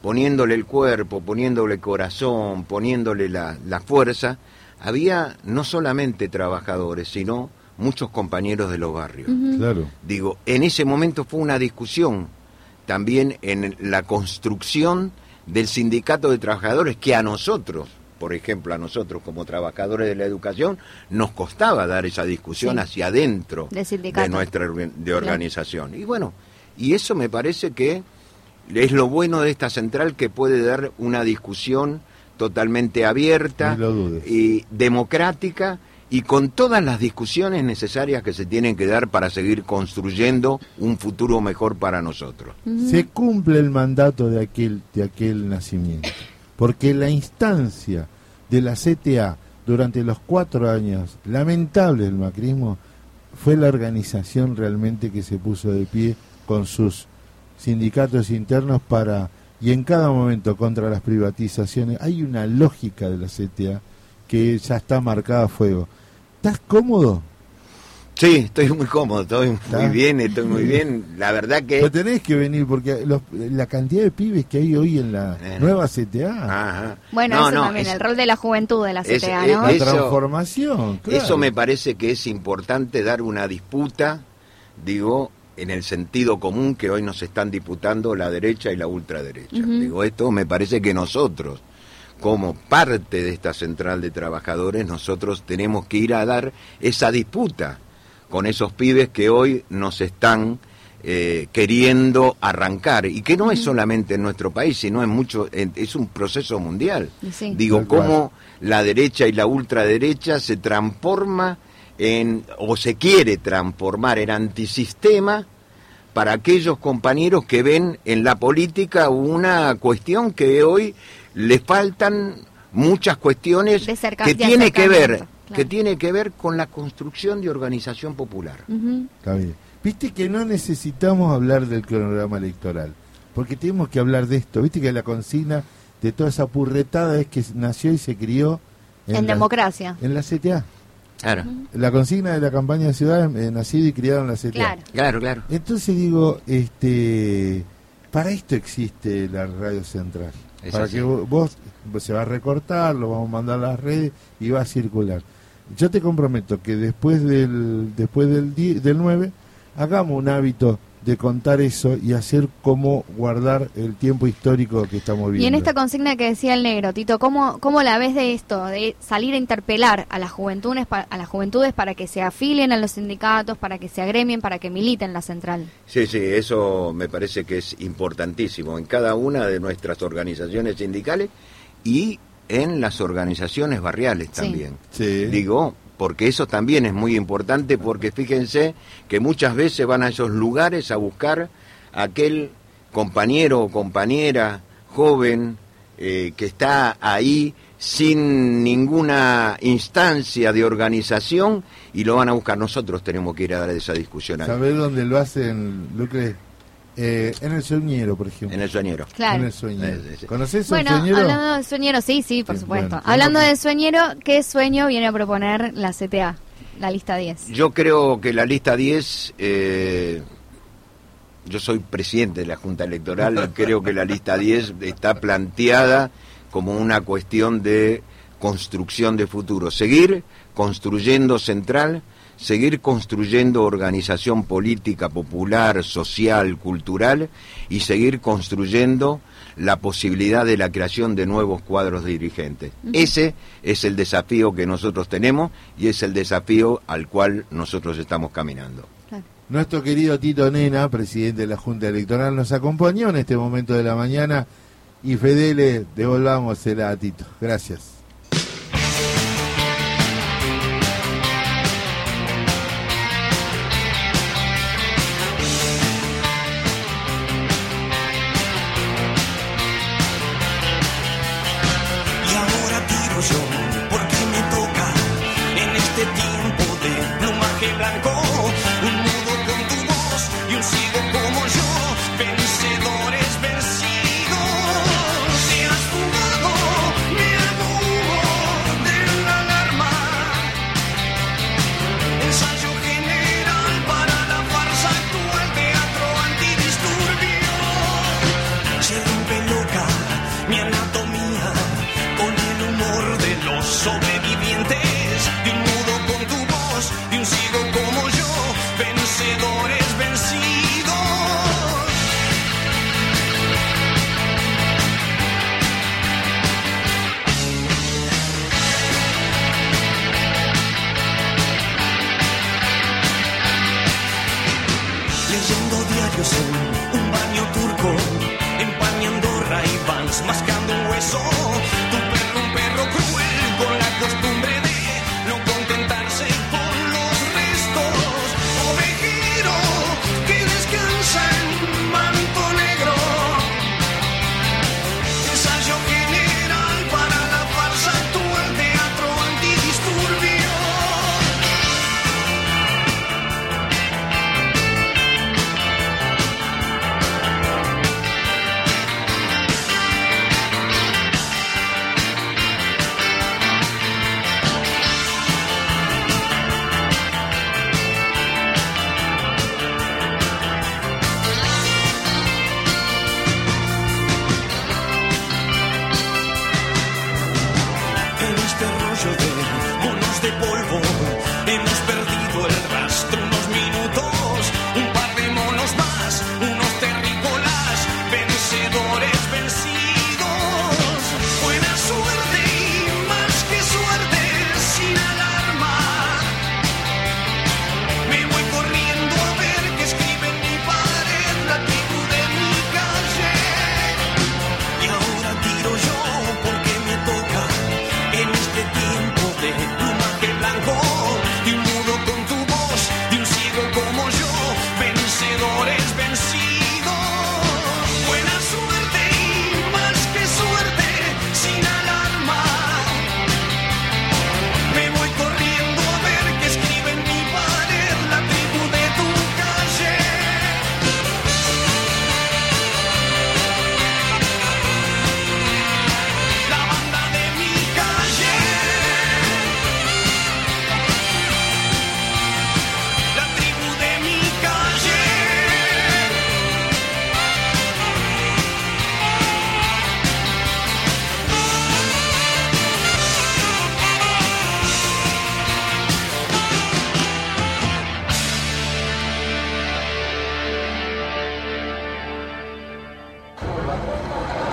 poniéndole el cuerpo, poniéndole el corazón, poniéndole la, la fuerza, había no solamente trabajadores, sino muchos compañeros de los barrios.
Claro.
Digo, en ese momento fue una discusión también en la construcción del sindicato de trabajadores que a nosotros, por ejemplo, a nosotros como trabajadores de la educación, nos costaba dar esa discusión
Sí.
hacia adentro de nuestra de organización. Y bueno, y eso me parece que es lo bueno de esta central que puede dar una discusión totalmente abierta y democrática y con todas las discusiones necesarias que se tienen que dar para seguir construyendo un futuro mejor para nosotros.
Se cumple el mandato de aquel, de aquel nacimiento. Porque la instancia de la CTA durante los cuatro años lamentables del macrismo fue la organización realmente que se puso de pie con sus sindicatos internos para y en cada momento contra las privatizaciones hay una lógica de la CTA que ya está marcada a fuego. ¿Estás cómodo?
Sí, estoy muy cómodo, estoy muy bien, estoy muy bien. La verdad que...
Pero tenés que venir porque los- la cantidad de pibes que hay hoy en la nueva CTA.
Ajá.
Bueno,
No,
eso
no,
también,
es-
el rol de la juventud de la
es-
CTA,
es-
¿no?
La
eso-
transformación, claro.
Eso me parece que es importante dar una disputa, digo, en el sentido común que hoy nos están disputando la derecha y la ultraderecha. Digo, esto me parece que nosotros, como parte de esta central de trabajadores, nosotros tenemos que ir a dar esa disputa con esos pibes que hoy nos están eh, queriendo arrancar y que no es solamente en nuestro país, sino en mucho, es un proceso mundial.
Sí.
Digo, cómo la derecha y la ultraderecha se transforma en, o se quiere transformar en antisistema para aquellos compañeros que ven en la política una cuestión que hoy le faltan muchas cuestiones
cerca-
que tiene que ver que tiene que ver con la construcción de organización popular.
Está bien. Viste que no necesitamos hablar del cronograma electoral, porque tenemos que hablar de esto. Viste que la consigna de toda esa purretada es que nació y se crió
En
la,
democracia.
en la CTA.
Claro.
La consigna de la campaña de ciudad eh, nacido y criado en la CTA.
Claro.
Claro, claro.
Entonces digo, este, para esto existe la radio central.
Es
para
así.
que vos, vos- se va a recortar, lo vamos a mandar a las redes y va a circular. Yo te comprometo que después del después del die- del 9 hagamos un hábito de contar eso y hacer cómo guardar el tiempo histórico que estamos viviendo.
Y en esta consigna que decía el negro, Tito, ¿cómo, ¿cómo la ves de esto? De salir a interpelar a las juventudes, a las juventudes para que se afilien a los sindicatos, para que se agremien, para que militen la central.
Sí, sí, eso me parece que es importantísimo en cada una de nuestras organizaciones sindicales y en las organizaciones barriales
Sí.
también.
Sí.
Digo, porque eso también es muy importante porque fíjense que muchas veces van a esos lugares a buscar aquel compañero o compañera joven eh, que está ahí sin ninguna instancia de organización y lo van a buscar. Nosotros tenemos que ir a dar esa discusión.
¿Sabés dónde lo hacen, Lucre? Eh, en el sueñero, por ejemplo.
En el sueñero.
Claro.
En el sueñero. ¿Conoces
Bueno,
el sueñero?
hablando de sueñero, sí, sí, por
Sí,
supuesto.
bueno,
hablando de sueñero, ¿qué sueño viene a proponer la CTA, la lista 10?
Yo creo que la lista 10, eh, yo soy presidente de la Junta Electoral, creo que la lista 10 está planteada como una cuestión de construcción de futuro. Seguir construyendo central, seguir construyendo organización política, popular, social, cultural y seguir construyendo la posibilidad de la creación de nuevos cuadros dirigentes. Ese es el desafío que nosotros tenemos y es el desafío al cual nosotros estamos caminando.
Nuestro querido Tito Nena, presidente de la Junta Electoral, nos acompañó en este momento de la mañana y Fedele, devolvámosela a Tito. Gracias.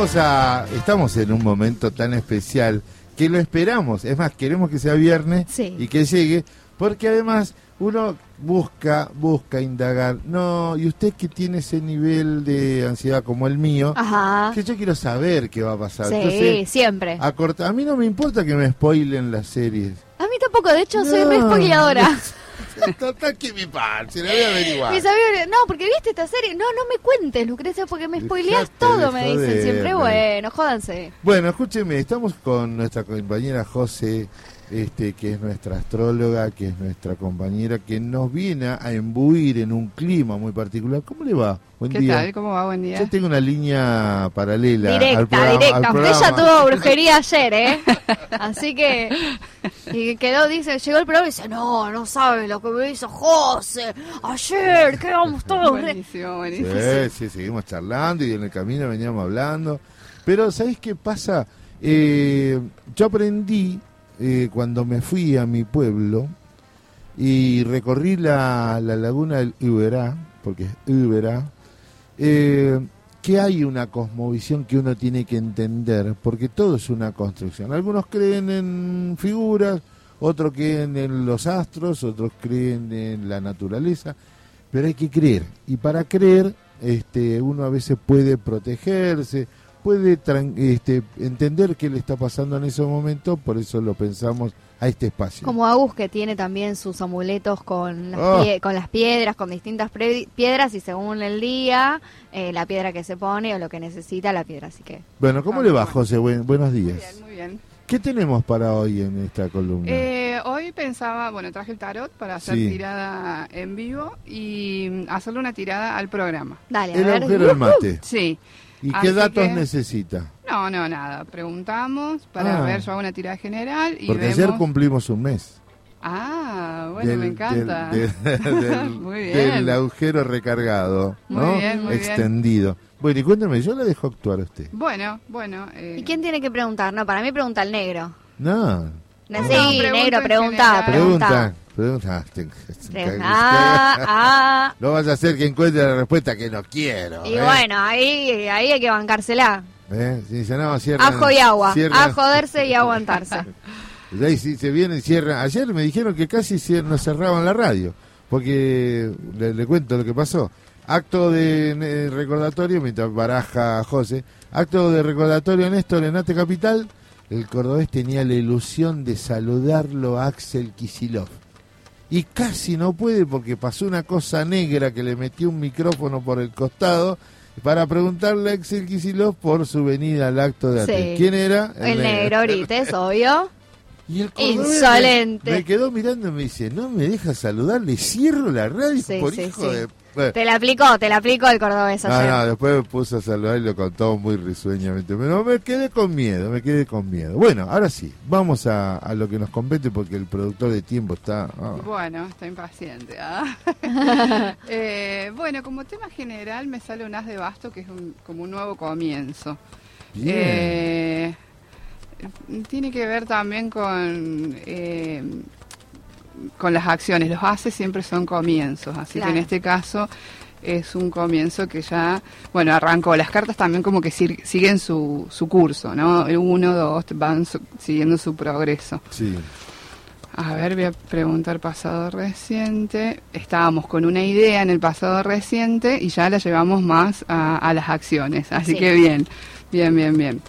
Vamos a. Estamos en un momento tan especial que lo esperamos. Es más, queremos que sea viernes
Sí.
y que llegue, porque además uno busca, busca indagar. No, y usted que tiene ese nivel de ansiedad como el mío,
Ajá.
que yo quiero saber qué va a pasar.
Sí,
Entonces,
siempre.
a, corta- a mí no me importa que me spoilen las series.
A mí tampoco, de hecho, soy
No.
re spoileadora.
Total que mi par, se la voy a averiguar.
Mis amigos, no, porque viste esta serie. No, no me cuentes, Lucrecia, porque me spoileás todo, me dicen siempre. Bueno, jódanse.
Bueno, escúcheme, estamos con nuestra compañera José, este, que es nuestra astróloga, que es nuestra compañera, que nos viene a embuir en un clima muy particular. ¿Cómo le va? Buen
¿Qué
día.
tal? ¿Cómo va? Buen día.
Yo tengo una línea paralela al
Directa,
programa.
directa.
al
Usted ya
programa.
tuvo brujería ayer, ¿eh? Así que. Y quedó, dice, llegó el programa y dice: No, no sabe lo que me hizo José. Ayer quedamos todos. re-".
Buenísimo, buenísimo.
Sí, sí, seguimos charlando y en el camino veníamos hablando. Pero, ¿sabes qué pasa? Eh, yo aprendí eh, cuando me fui a mi pueblo y recorrí la, la laguna del Uberá, porque es Uberá, eh, que hay una cosmovisión que uno tiene que entender, porque todo es una construcción. Algunos creen en figuras, otros creen en los astros, otros creen en la naturaleza, pero hay que creer. Y para creer, este, uno a veces puede protegerse, puede este, entender qué le está pasando en ese momento, por eso lo pensamos a este espacio.
Como Agus, que tiene también sus amuletos con las,
Oh.
pie- con las piedras, con distintas pre- piedras, y según el día, eh, la piedra que se pone o lo que necesita la piedra. Así que.
Bueno, ¿cómo le va, José? Buen- buenos días.
Muy bien.
¿Qué tenemos para hoy en esta columna?
Eh, hoy pensaba, bueno, traje el tarot para hacer
Sí.
tirada en vivo y hacerle una tirada al programa.
Dale,
El agujero del mate.
Sí.
¿Y
Así
qué datos
que-
necesita?
No, no, nada. Preguntamos para
Ah.
ver, yo hago una tirada general y
Porque
vemos...
ayer cumplimos un mes.
Ah, bueno,
del-
me encanta.
del- del- del-
Muy bien.
del agujero recargado,
Muy
¿no?
bien, muy bien.
Extendido. Bueno, y cuéntame, yo la dejo actuar a usted.
Bueno, bueno. eh,
¿Y quién tiene que preguntar? No, para mí pregunta el negro.
No.
No,
No,
sí, negro, pregunta. Pregunta,
pregunta.
Ah, ah.
No vaya a ser que encuentre la respuesta que no quiero.
Y
¿eh?
bueno, ahí, ahí hay que bancársela.
¿Eh? Si dice, no, cierran-
Ajo y agua.
cierran-
A joderse y aguantarse.
Y ahí sí se vienen cierran. Ayer me dijeron que casi cier- nos cerraban la radio. Porque le, le cuento lo que pasó. Acto de eh, recordatorio, mientras baraja José. Acto de recordatorio Néstor en Ate Capital. El cordobés tenía la ilusión de saludarlo a Axel Kisilov. Y casi no puede porque pasó una cosa negra que le metió un micrófono por el costado para preguntarle a Axel por su venida al acto de.
Sí.
¿Quién era?
El negro ahorita, es obvio.
Y el
Insolente.
Me, me quedó mirando y me dice, no me deja saludar, le cierro la radio
Sí,
por
sí,
hijo
sí.
de... Bueno,
Te la aplicó, te la aplicó el cordobés
no,
ayer.
no, después me puso a saludar y lo contó muy risueñamente. Pero me quedé con miedo, me quedé con miedo. Bueno, ahora sí, vamos a, a lo que nos compete porque el productor de tiempo está... ah.
Bueno, está impaciente. ¿ah? Eh, bueno, como tema general me sale un as de basto que es un- como un nuevo comienzo.
Bien.
Eh, tiene que ver también con eh, con las acciones. Los haces siempre son comienzos, así
Claro.
que en este caso es un comienzo que ya, bueno, arrancó. Las cartas también como que siguen su, su curso, ¿no? El uno, dos, van su- siguiendo su progreso.
Sí.
A ver, voy a preguntar pasado reciente. Estábamos con una idea en el pasado reciente y ya la llevamos más a, a las acciones. Así
Sí.
que bien, bien, bien, bien.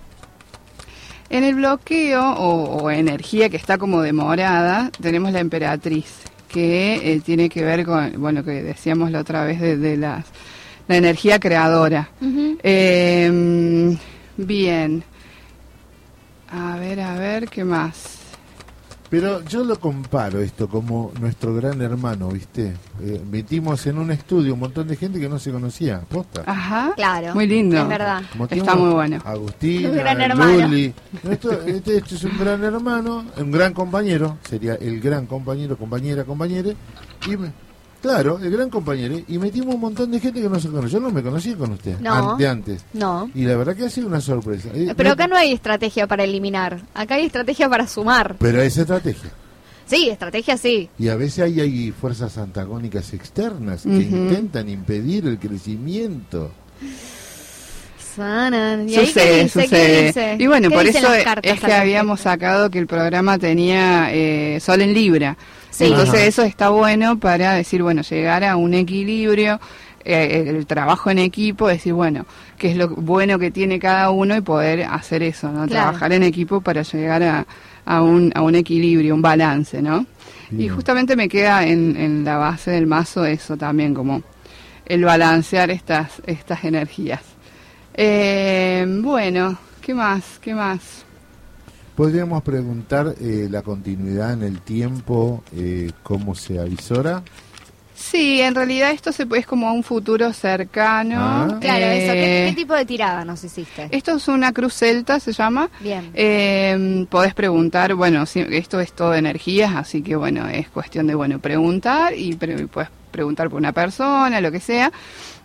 En el bloqueo o, o energía que está como demorada, tenemos la emperatriz, que eh, tiene que ver con, bueno, que decíamos la otra vez de, de las, la energía creadora. Eh, bien. A ver, a ver, ¿qué más?
Pero yo lo comparo esto como nuestro gran hermano, ¿viste? Eh, metimos en un estudio un montón de gente que no se conocía, posta.
Ajá.
Claro.
Muy lindo.
Es verdad.
Está muy bueno.
Agustín,
Un gran
a
hermano.
Luli. Esto- este, este es un gran hermano, un gran compañero, sería el gran compañero, compañera, compañere. Y me- claro, el gran compañero. Y metimos un montón de gente que no se conoce. Yo no me conocía con usted
No.
an- de antes.
No.
Y la verdad que ha sido una sorpresa. Eh,
Pero acá no hay estrategia para eliminar. Acá hay estrategia para sumar.
Pero es estrategia.
Sí, estrategia sí.
Y a veces hay, hay fuerzas antagónicas externas que intentan impedir el crecimiento.
Sanan. ¿Y
Sucede,
dice? ¿Qué
sucede. Y bueno,
¿Qué
por eso es que habíamos sacado que el programa tenía eh, Sol en Libra.
Sí.
Entonces
Ajá.
eso está bueno para decir, bueno, llegar a un equilibrio, eh, el trabajo en equipo, decir, bueno, qué es lo bueno que tiene cada uno y poder hacer eso, ¿no?
Claro.
Trabajar en equipo para llegar a, a, un, a un equilibrio, un balance, ¿no? Y justamente me queda en, en la base del mazo eso también, como el balancear estas, estas energías. Eh, bueno, ¿qué más? ¿Qué más?
Podríamos preguntar eh, la continuidad en el tiempo, eh, cómo se avisora.
Sí, en realidad esto se, es como un futuro cercano.
Ah.
Claro, eso. ¿Qué,
Eh,
qué tipo de tirada nos hiciste?
Esto es una cruz celta, se llama.
Bien.
Eh, podés preguntar, bueno, sí, esto es todo energías, así que bueno, es cuestión de, bueno, preguntar y pre- puedes preguntar por una persona, lo que sea,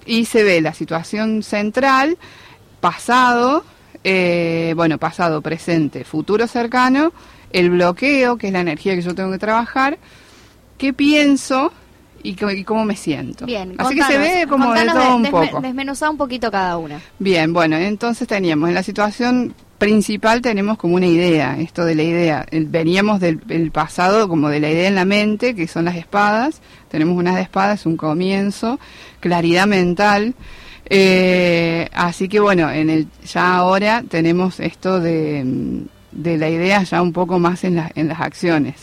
y se ve la situación central, pasado, eh, bueno, pasado, presente, futuro cercano, el bloqueo, que es la energía que yo tengo que trabajar, qué pienso y, cómo me siento.
Bien,
Así que se ve como de todo un poco.
Desmenuzá un poquito cada una.
Bien, bueno, entonces teníamos en la situación principal tenemos como una idea, esto de la idea. Veníamos del el pasado como de la idea en la mente, que son las espadas. Tenemos unas espadas, un comienzo, claridad mental. Eh, así que bueno, en el ya ahora tenemos esto de, mm, de la idea ya un poco más en, la- en las acciones.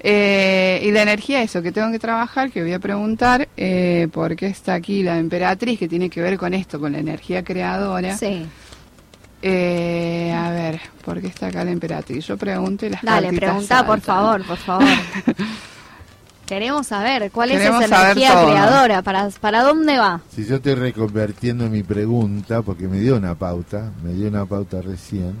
Eh, y la energía, eso que tengo que trabajar, que voy a preguntar, eh, por qué está aquí la emperatriz, que tiene que ver con esto, con la energía creadora.
Sí.
Eh, a ver, ¿por qué está acá la emperatriz? Yo pregunto y las
Dale, pregunta, por favor, por favor. Queremos saber cuál
Queremos
es esa energía
todo.
creadora, para, para dónde va.
Si yo estoy reconvertiendo mi pregunta, porque me dio una pauta, me dio una pauta recién.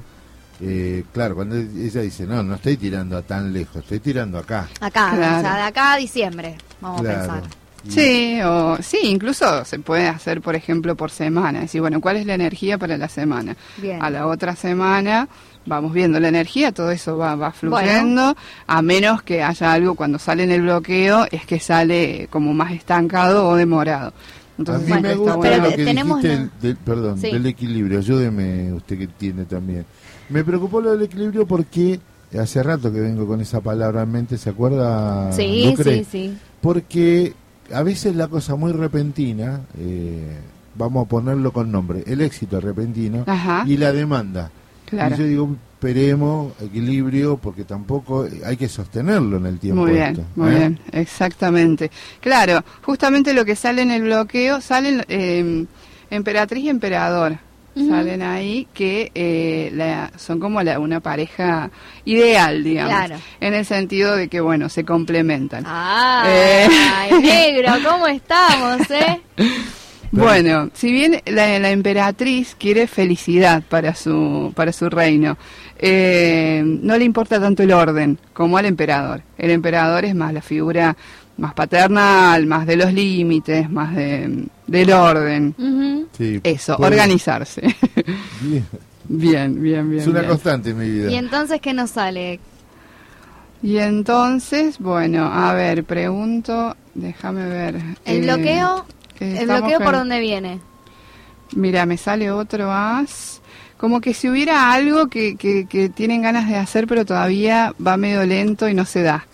eh, claro, cuando ella dice, no, no estoy tirando a tan lejos, estoy tirando acá.
Acá,
Claro.
o sea, de acá a diciembre, vamos a pensar.
Sí, o, sí, incluso se puede hacer, por ejemplo, por semana. Decir, bueno, ¿cuál es la energía para la semana?
Bien.
A la otra semana vamos viendo la energía, todo eso va, va fluyendo, a menos que haya algo cuando sale en el bloqueo, es que sale como más estancado o demorado. Entonces,
a mí me gusta
bueno.
lo que
tenemos
dijiste,
la-
del- perdón,
Sí.
del equilibrio. Ayúdeme usted que tiene también. Me preocupó lo del equilibrio porque hace rato que vengo con esa palabra en mente, ¿se acuerda?
Sí, sí, sí.
Porque a veces la cosa muy repentina, eh, vamos a ponerlo con nombre, el éxito repentino
Ajá.
y la demanda.
Claro.
Y yo digo, esperemos, equilibrio, porque tampoco hay que sostenerlo en el tiempo.
Muy bien,
esto,
muy
¿eh?
bien, exactamente. Claro, justamente lo que sale en el bloqueo, salen eh, emperatriz y emperador. Salen ahí que eh, la- son como la- una pareja ideal, digamos.
Claro.
En el sentido de que, bueno, se complementan.
Ah,
Eh.
ay, negro, ¿cómo estamos, eh?
Bueno, si bien la, la emperatriz quiere felicidad para su, para su reino, eh, no le importa tanto el orden como al emperador. El emperador es más la figura más paternal, más de los límites, más de, del orden.
Sí,
Eso,
puede-
organizarse.
Bien,
Bien, bien, bien.
Es una
bien.
constante en mi vida.
Y entonces, ¿qué nos sale?
Y entonces, bueno, a ver, pregunto, déjame ver.
El
eh,
bloqueo,
que
el bloqueo por
en-
dónde viene.
Mira, me sale otro as. Como que si hubiera algo que, que, que tienen ganas de hacer, pero todavía va medio lento y no se da.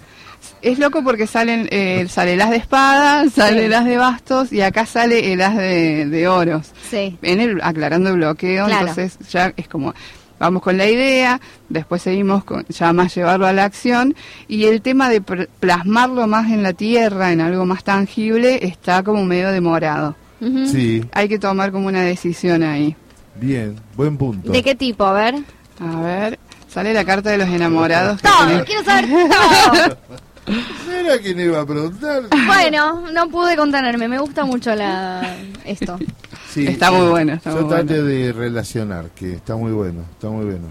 Es loco porque salen, eh, sale el as de espada, sale
Sí.
el as de bastos y acá sale el as de, de oros.
Sí.
En el, aclarando el bloqueo,
Claro.
entonces ya es como, vamos con la idea, después seguimos con ya más llevarlo a la acción y el tema de plasmarlo más en la tierra, en algo más tangible, está como medio demorado.
Sí,
Hay que tomar como una decisión ahí.
bien, buen punto.
¿De qué tipo? A ver.
A ver, sale la carta de los enamorados. que
Todo, quiero saber todo.
No era quien iba a preguntar.
Bueno, no pude contenerme, me gusta mucho la esto.
Sí,
Está muy bueno, está
yo
muy
trate
bueno.
de relacionar, que está muy bueno, está muy bueno.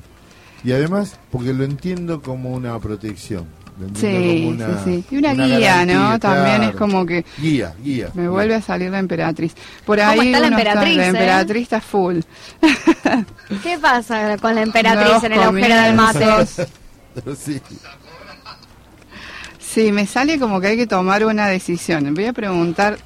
Y además, porque lo entiendo como una protección. Lo entiendo
Sí,
como una,
sí, sí. Y una,
una
guía,
garantía,
¿no? También es como que
Guía, guía.
me vuelve a salir la emperatriz. Por
¿Cómo
ahí
está la emperatriz,
la
eh?
emperatriz está full.
¿Qué pasa con la emperatriz en el agujero del mate?
sí.
Sí, me sale como que hay que tomar una decisión. Voy a preguntar,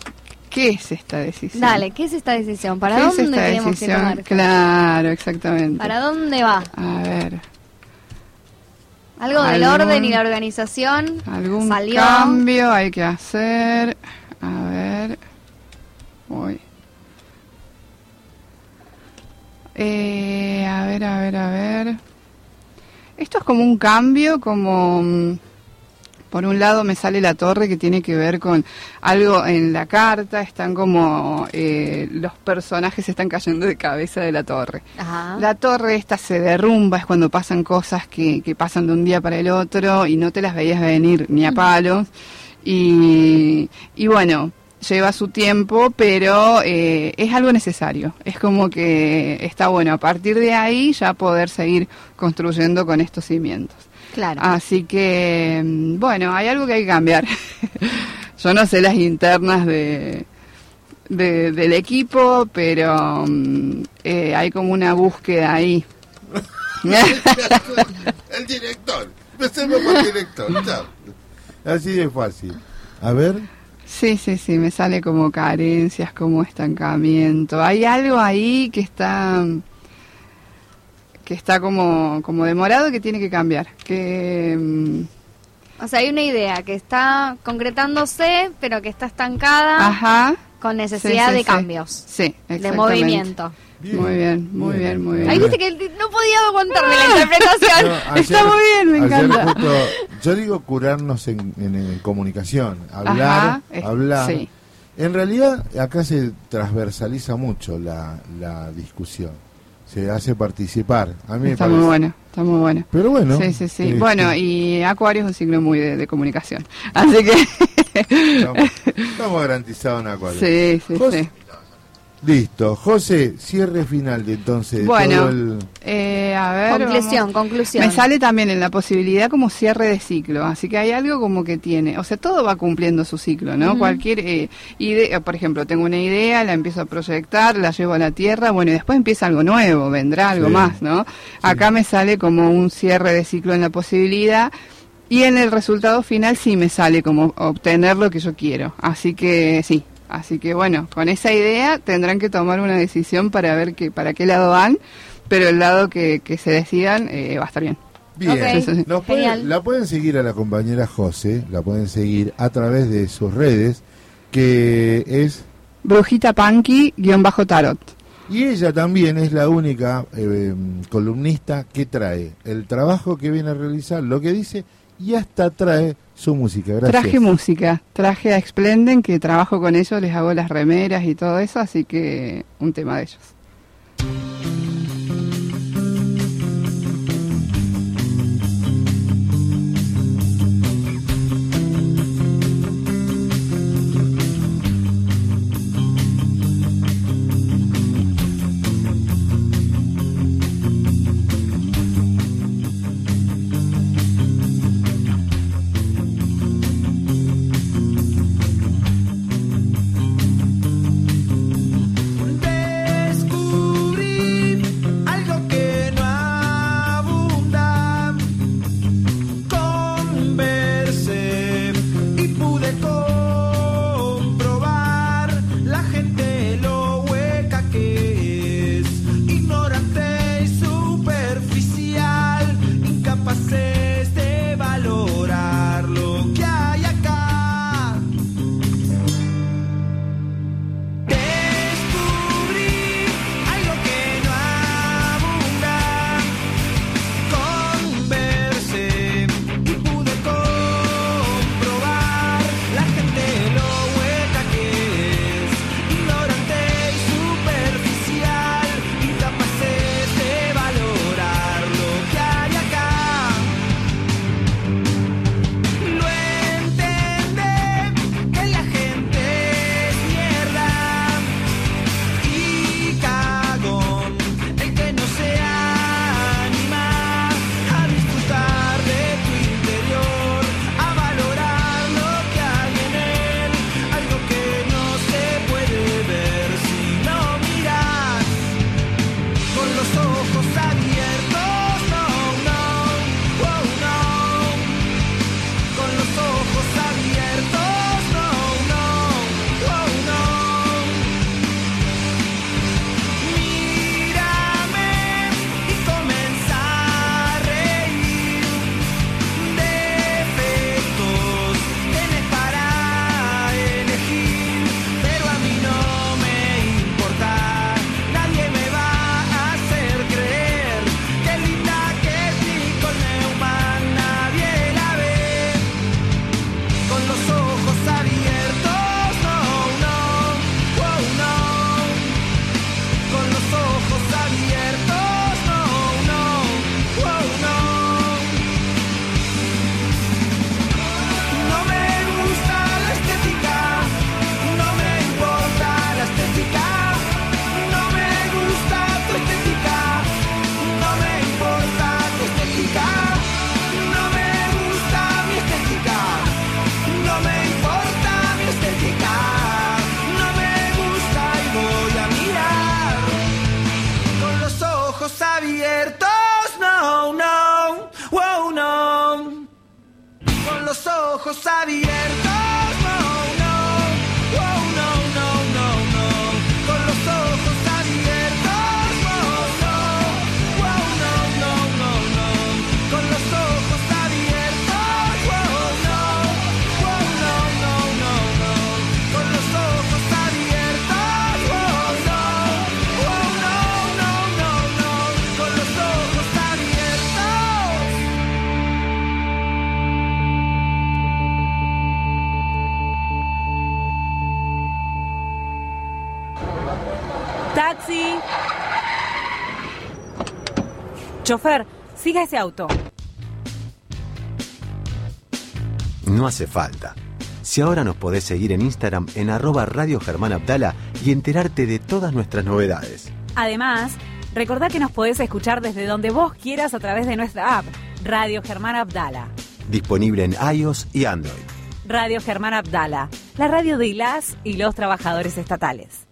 ¿qué es esta decisión?
Dale, ¿qué es esta decisión? ¿Para
¿Qué es
dónde
esta
tenemos que tomar?
Claro, exactamente.
¿Para dónde va?
A ver,
Algo del orden y la organización
algún
salió.
cambio hay que hacer. A ver. Uy. Eh, a ver, a ver, a ver. Esto es como un cambio, como... Por un lado me sale la torre que tiene que ver con algo en la carta, están como eh, los personajes están cayendo de cabeza de la torre.
Ajá.
La torre esta se derrumba, es cuando pasan cosas que, que pasan de un día para el otro y no te las veías venir ni a palos. Y, y bueno, lleva su tiempo, pero eh, es algo necesario. Es como que está bueno a partir de ahí ya poder seguir construyendo con estos cimientos.
Claro.
Así que, mm, bueno, hay algo que hay que cambiar. Yo no sé las internas de, de- del equipo, pero mm, eh, hay como una búsqueda ahí.
el director. Empecemos por el director. chao. Así de fácil. A ver.
Sí, sí, sí, me sale como carencias, como estancamiento. Hay algo ahí que está que está como, como demorado que tiene que cambiar. Que mm,
O sea, hay una idea que está concretándose, pero que está estancada
Ajá.
con necesidad
Sí, sí,
de
sí.
cambios.
Sí,
De movimiento.
Muy bien, muy bien, muy bien.
Ahí viste que no podía aguantarme la interpretación.
No, ayer-
Está muy bien, me encanta.
justo- yo digo curarnos en, en- en comunicación, hablar,
Ajá, es-
hablar.
sí.
En realidad acá se transversaliza mucho la, la discusión, se hace participar. A mí me
Está
parece.
muy bueno, está muy bueno.
Pero bueno,
Sí, sí, sí.
este-
Bueno, y Acuario es un signo muy de, de comunicación. Así que.
Estamos, estamos garantizados en Acuario.
Sí, sí, sí.
Listo, José, cierre final de entonces.
Bueno,
todo el-
eh, a ver.
Conclusión,
vamos.
conclusión.
Me sale también en la posibilidad como cierre de ciclo, así que hay algo como que tiene, o sea, todo va cumpliendo su ciclo, ¿no? Cualquier eh, idea, por ejemplo, tengo una idea, la empiezo a proyectar, la llevo a la tierra, bueno, y después empieza algo nuevo, vendrá algo
Sí.
más, ¿no? Acá me sale como un cierre de ciclo en la posibilidad. Y en el resultado final sí me sale como obtener lo que yo quiero. Así que sí. Así que bueno, con esa idea tendrán que tomar una decisión para ver que, para qué lado van, pero el lado que, que se decidan eh, va a estar bien.
Bien. Nos pueden- la pueden seguir a la compañera José, la pueden seguir a través de sus redes, que es
Brujita Punky, guion bajo tarot.
Y ella también es la única eh, columnista que trae el trabajo que viene a realizar, lo que dice, y hasta trae su música. Gracias.
Traje música, traje a Splenden, que trabajo con ellos, les hago las remeras y todo eso, así que un tema de ellos.
Chofer, siga ese auto.
No hace falta. Si ahora nos podés seguir en Instagram en arroba Radio Germán Abdala y enterarte de todas nuestras novedades.
Además, recordá que nos podés escuchar desde donde vos quieras a través de nuestra app, Radio Germán Abdala.
Disponible en iOS y Android.
Radio Germán Abdala, la radio de las y los trabajadores estatales.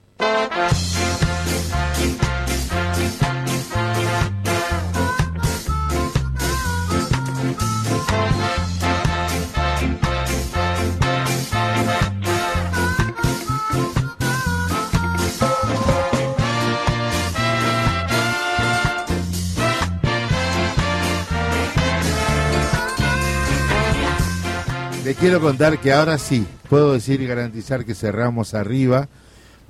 Quiero contar que ahora sí, puedo decir y garantizar que cerramos arriba.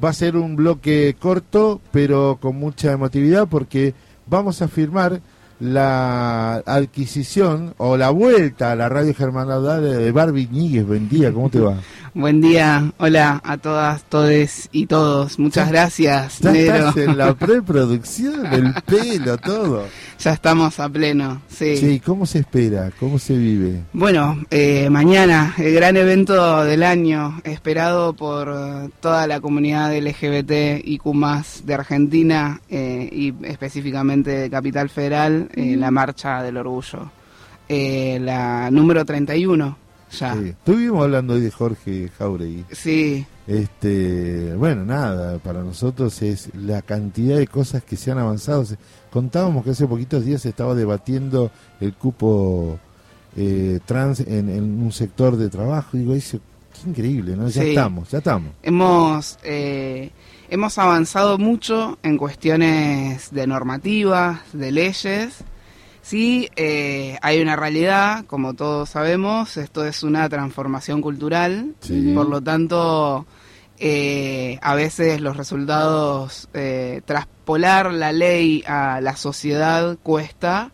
Va a ser un bloque corto, pero con mucha emotividad, porque vamos a firmar la adquisición o la vuelta a la radio Germán Laudal de Barbie Níguez. Buen día, ¿cómo te va?
Buen día, hola a todas, todes y todos. Muchas gracias,
Ya estás en la preproducción, el pelo, todo.
Ya estamos a pleno, sí.
Sí, ¿cómo se espera? ¿Cómo se vive?
Bueno, eh, mañana el gran evento del año, esperado por toda la comunidad LGBT y de Argentina eh, y específicamente de Capital Federal, eh, la Marcha del Orgullo. Eh, la número 31, ya.
Sí. Estuvimos hablando hoy de Jorge Jauregui.
Sí.
Este, bueno, nada, para nosotros es la cantidad de cosas que se han avanzado. Contábamos que hace poquitos días se estaba debatiendo el cupo eh, trans en, en un sector de trabajo. Digo, eso, qué increíble, ¿no? Ya
Sí.
estamos, ya estamos.
Hemos, eh, hemos avanzado mucho en cuestiones de normativas, de leyes. Sí, eh, hay una realidad, como todos sabemos, esto es una transformación cultural,
Sí.
por lo tanto, eh, a veces los resultados, eh, traspolar la ley a la sociedad cuesta,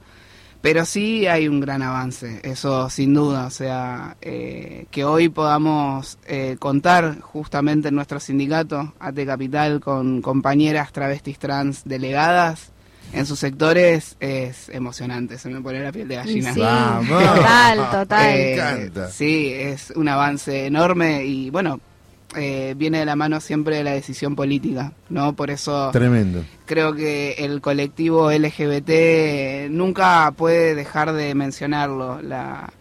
pero sí hay un gran avance, eso sin duda. O sea, eh, que hoy podamos eh, contar justamente en nuestro sindicato, AT Capital, con compañeras travestis trans delegadas en sus sectores es emocionante. Se me pone la piel de gallina.
Sí, Vamos. total, total.
Eh,
Me encanta.
Sí, es un avance enorme y bueno. eh, viene de la mano siempre de la decisión política, ¿no? Por eso
Tremendo.
creo que el colectivo LGBT nunca puede dejar de mencionarlo. La,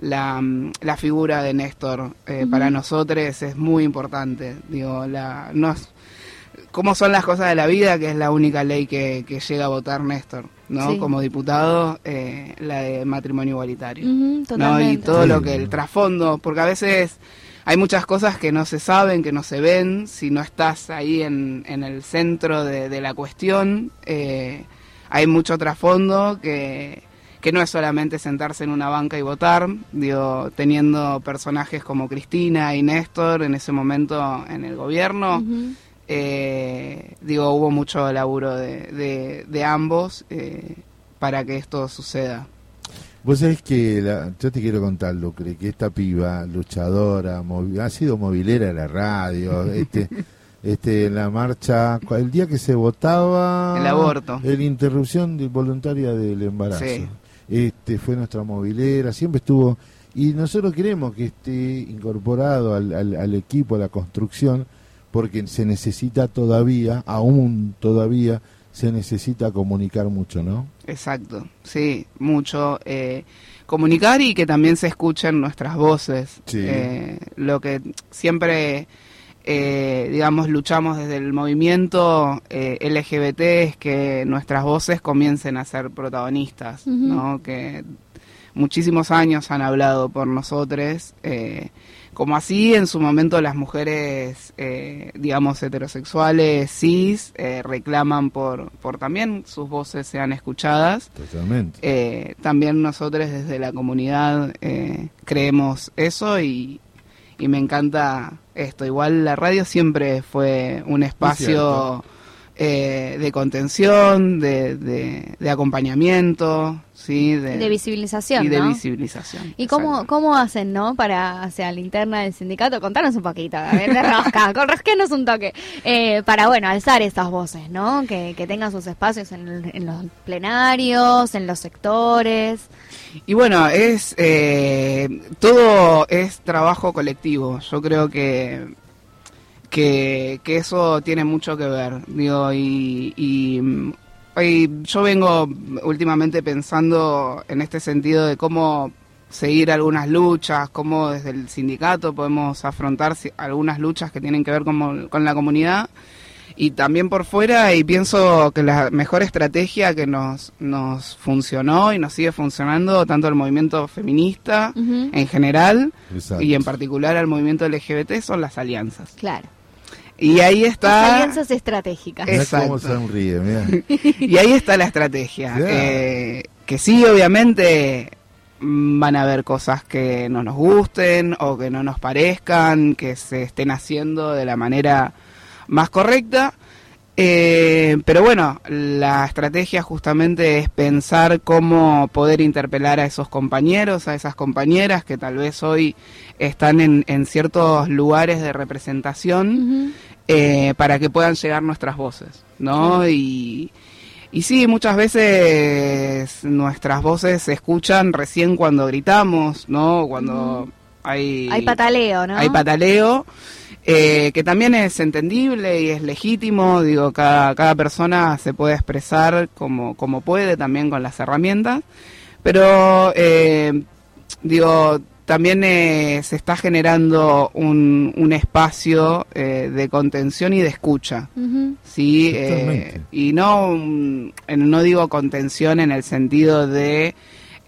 la, mm, la figura de Néstor eh, para nosotros es muy importante. Digo, la, no es- cómo son las cosas de la vida, que es la única ley que, que llega a votar Néstor, ¿no?
Sí.
Como diputado, eh, la de matrimonio igualitario. ¿no? Y todo
Sí.
lo que el trasfondo, porque a veces hay muchas cosas que no se saben, que no se ven, si no estás ahí en, en el centro de, de la cuestión, eh, hay mucho trasfondo que, que no es solamente sentarse en una banca y votar, digo, teniendo personajes como Cristina y Néstor en ese momento en el gobierno. Eh, digo, hubo mucho laburo de, de, de ambos eh, para que esto suceda.
Vos sabés que la- yo te quiero contar, Lucre, que esta piba, luchadora, movi- ha sido movilera de la radio, este, este, en la marcha, el día que se votaba...
El aborto.
La interrupción de- voluntaria del embarazo.
Sí.
Este, fue nuestra movilera, siempre estuvo... Y nosotros queremos que esté incorporado al, al- al equipo, a la construcción, porque se necesita todavía, aún todavía, se necesita comunicar mucho, ¿no?
Exacto, sí, mucho. eh, comunicar y que también se escuchen nuestras voces.
Sí.
Eh, lo que siempre, eh, digamos, luchamos desde el movimiento eh, LGBT es que nuestras voces comiencen a ser protagonistas. ¿no? Que muchísimos años han hablado por nosotros, eh, como así en su momento las mujeres, eh, digamos, heterosexuales, cis, eh, reclaman por, por también sus voces sean escuchadas.
Totalmente.
Eh, también nosotros desde la comunidad eh, creemos eso y, y me encanta esto. Igual la radio siempre fue un espacio eh, de contención, de, de, de acompañamiento, sí, de,
De visibilización,
y de
¿no?
visibilización.
¿Y cómo, cómo hacen, no? Para, o sea, la interna del sindicato, contanos un poquito, a ver, de rosca, con rosquenos un toque, eh, para, bueno, alzar esas voces, ¿no? Que, que tengan sus espacios en, en los plenarios, en los sectores.
Y bueno, es eh, todo es trabajo colectivo. Yo creo que, que, que eso tiene mucho que ver. Digo, y, y, mm, y yo vengo últimamente pensando en este sentido de cómo seguir algunas luchas, cómo desde el sindicato podemos afrontar algunas luchas que tienen que ver con, con la comunidad y también por fuera y pienso que la mejor estrategia que nos, nos funcionó y nos sigue funcionando tanto el movimiento feminista en general
Exacto.
y en particular al movimiento LGBT son las alianzas.
Claro.
Y ahí
Las
está
alianzas estratégicas.
Exacto.
cómo sonríe, mirá.
y ahí está la estrategia. Eh, que sí, obviamente van a haber cosas que no nos gusten o que no nos parezcan, que se estén haciendo de la manera más correcta. Eh, pero bueno, la estrategia justamente es pensar cómo poder interpelar a esos compañeros, a esas compañeras que tal vez hoy están en, en ciertos lugares de representación eh, para que puedan llegar nuestras voces, ¿no? Y, y sí, muchas veces nuestras voces se escuchan recién cuando gritamos, ¿no? Cuando hay...
Hay pataleo, ¿no?
Hay pataleo, eh, que también es entendible y es legítimo, digo, cada, cada persona se puede expresar como, como puede también con las herramientas, pero eh, digo, también eh, se está generando un, un espacio eh, de contención y de escucha. Sí, eh, y no, mm, no digo contención en el sentido de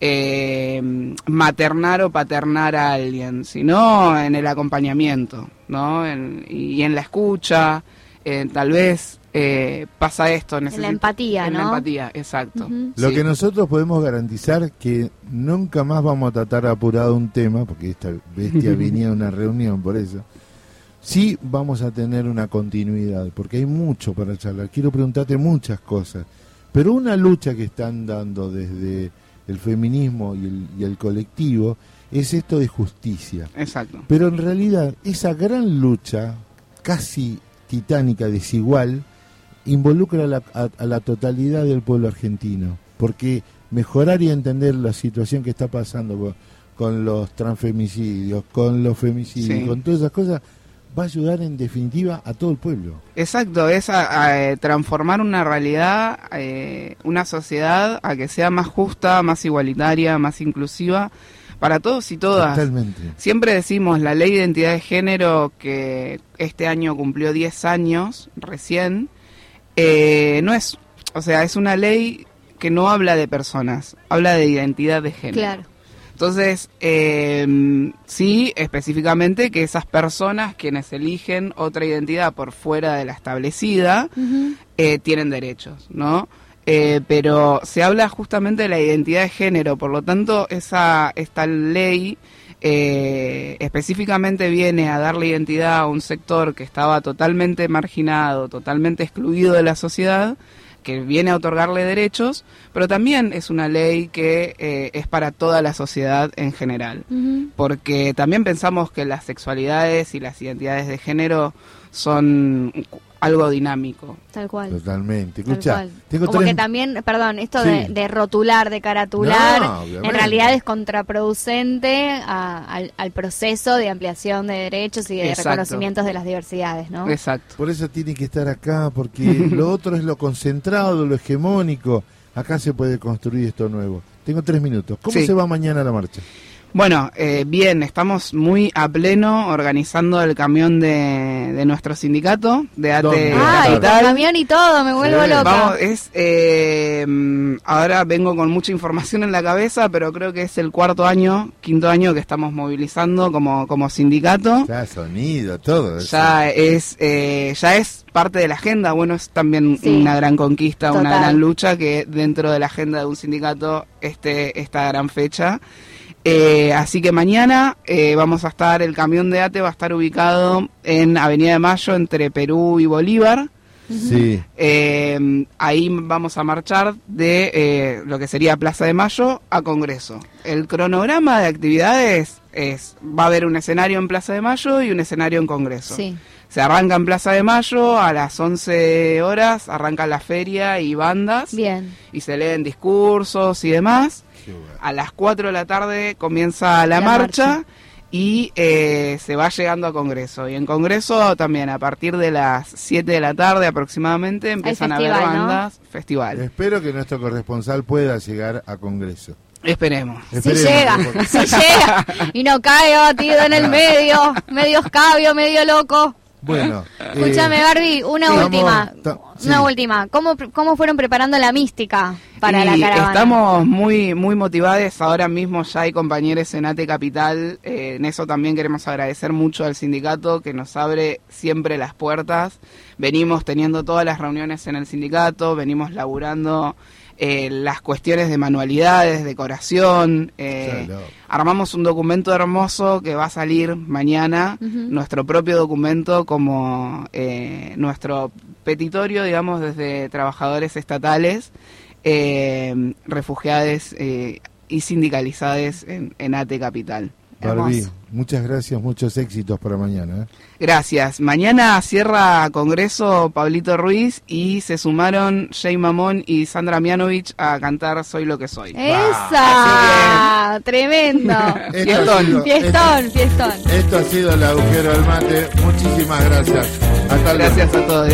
eh, maternar o paternar a alguien, sino en el acompañamiento, ¿no? En- y en la escucha, eh, tal vez eh, pasa esto.
En la
necesito-
empatía,
en
¿no?
la empatía, exacto.
Lo
Sí.
que nosotros podemos garantizar que nunca más vamos a tratar apurado un tema, porque esta bestia venía a una reunión por eso. Sí vamos a tener una continuidad, porque hay mucho para charlar. Quiero preguntarte muchas cosas, pero una lucha que están dando desde el feminismo y el, y el colectivo es esto de justicia.
Exacto.
Pero en realidad esa gran lucha, casi titánica, desigual, involucra a la, a- a la totalidad del pueblo argentino. Porque mejorar y entender la situación que está pasando con, con los transfemicidios, con los femicidios,
Sí.
con todas esas cosas, va a ayudar en definitiva a todo el pueblo.
Exacto, es a- a, eh, transformar una realidad, eh, una sociedad a que sea más justa, más igualitaria, más inclusiva para todos y todas.
Totalmente.
Siempre decimos la ley de identidad de género que este año cumplió 10 años recién, eh, no es, o sea, es una ley que no habla de personas, habla de identidad de género.
Claro.
Entonces, eh, sí, específicamente que esas personas quienes eligen otra identidad por fuera de la establecida eh, tienen derechos, ¿no? Eh, pero se habla justamente de la identidad de género, por lo tanto, esa esta ley eh, específicamente viene a darle identidad a un sector que estaba totalmente marginado, totalmente excluido de la sociedad, que viene a otorgarle derechos, pero también es una ley que eh, es para toda la sociedad en general. Porque también pensamos que las sexualidades y las identidades de género son algo dinámico.
Tal cual.
Totalmente.
Tal
Escucha,
cual.
tengo
Como
tres...
que también, perdón, esto de,
Sí.
de rotular, de caratular,
No,
en realidad es contraproducente a- al, al proceso de ampliación de derechos y de
Exacto.
reconocimientos de las diversidades, ¿no?
Exacto.
Por eso tiene que estar acá, porque lo otro es lo concentrado, lo hegemónico. Acá se puede construir esto nuevo. Tengo tres minutos. ¿Cómo
Sí.
se va mañana la marcha?
Bueno, eh, bien, estamos muy a pleno organizando el camión de, de nuestro sindicato de.
Ay, con
Capital.
camión y todo, me vuelvo loca.
Vamos, es, eh, ahora vengo con mucha información en la cabeza, pero creo que es el cuarto año, quinto año que estamos movilizando como, como sindicato.
Ya, sonido, todo. eso.
Ya es, eh, ya es parte de la agenda. Bueno, es también
Sí.
una gran conquista, una gran lucha que dentro de la agenda de un sindicato esté esta gran fecha. Eh, así que mañana eh, vamos a estar, el camión de ATE va a estar ubicado en Avenida de Mayo entre Perú y Bolívar.
Sí.
Eh, ahí vamos a marchar de eh, lo que sería Plaza de Mayo a Congreso. El cronograma de actividades es, va a haber un escenario en Plaza de Mayo y un escenario en Congreso.
Sí.
Se arranca en Plaza de Mayo, a las 11 horas arranca la feria y bandas.
Bien.
Y se leen discursos y demás. A las 4 de la tarde comienza la,
La
marcha,
marcha.
y eh, se va llegando a Congreso. Y en Congreso también, a partir de las 7 de la tarde aproximadamente, empiezan a haber
festival, ¿no?
bandas. Festival.
Espero que nuestro corresponsal pueda llegar a Congreso.
Esperemos.
Si llega, si llega y no cae batido en el medio, medio escabio, medio loco.
Bueno.
Escúchame,
eh,
Barbie, una
estamos-
última.
sí.
Una última. ¿Cómo, ¿Cómo fueron preparando la mística para
Y
la caravana?
Estamos muy muy motivados. Ahora mismo ya hay compañeros en ATE Capital. Eh, en eso también queremos agradecer mucho al sindicato que nos abre siempre las puertas. Venimos teniendo todas las reuniones en el sindicato, venimos laburando eh, las cuestiones de manualidades, decoración. eh,
Claro.
Armamos un documento hermoso que va a salir mañana, nuestro propio documento como eh, nuestro petitorio, digamos, desde trabajadores estatales, eh, refugiados eh, y sindicalizados en, en ATE Capital.
Barbie. Muchas gracias, muchos éxitos para mañana. ¿eh?
Gracias. Mañana cierra Congreso Pablito Ruiz y se sumaron Jay Mamón y Sandra Mianovich a cantar Soy lo que soy.
¡Esa! ¡Tremendo!
Esto ha sido-
Fiestón, fiestón.
Esto ha sido el agujero del mate. Muchísimas gracias. Hasta luego.
Gracias a todos.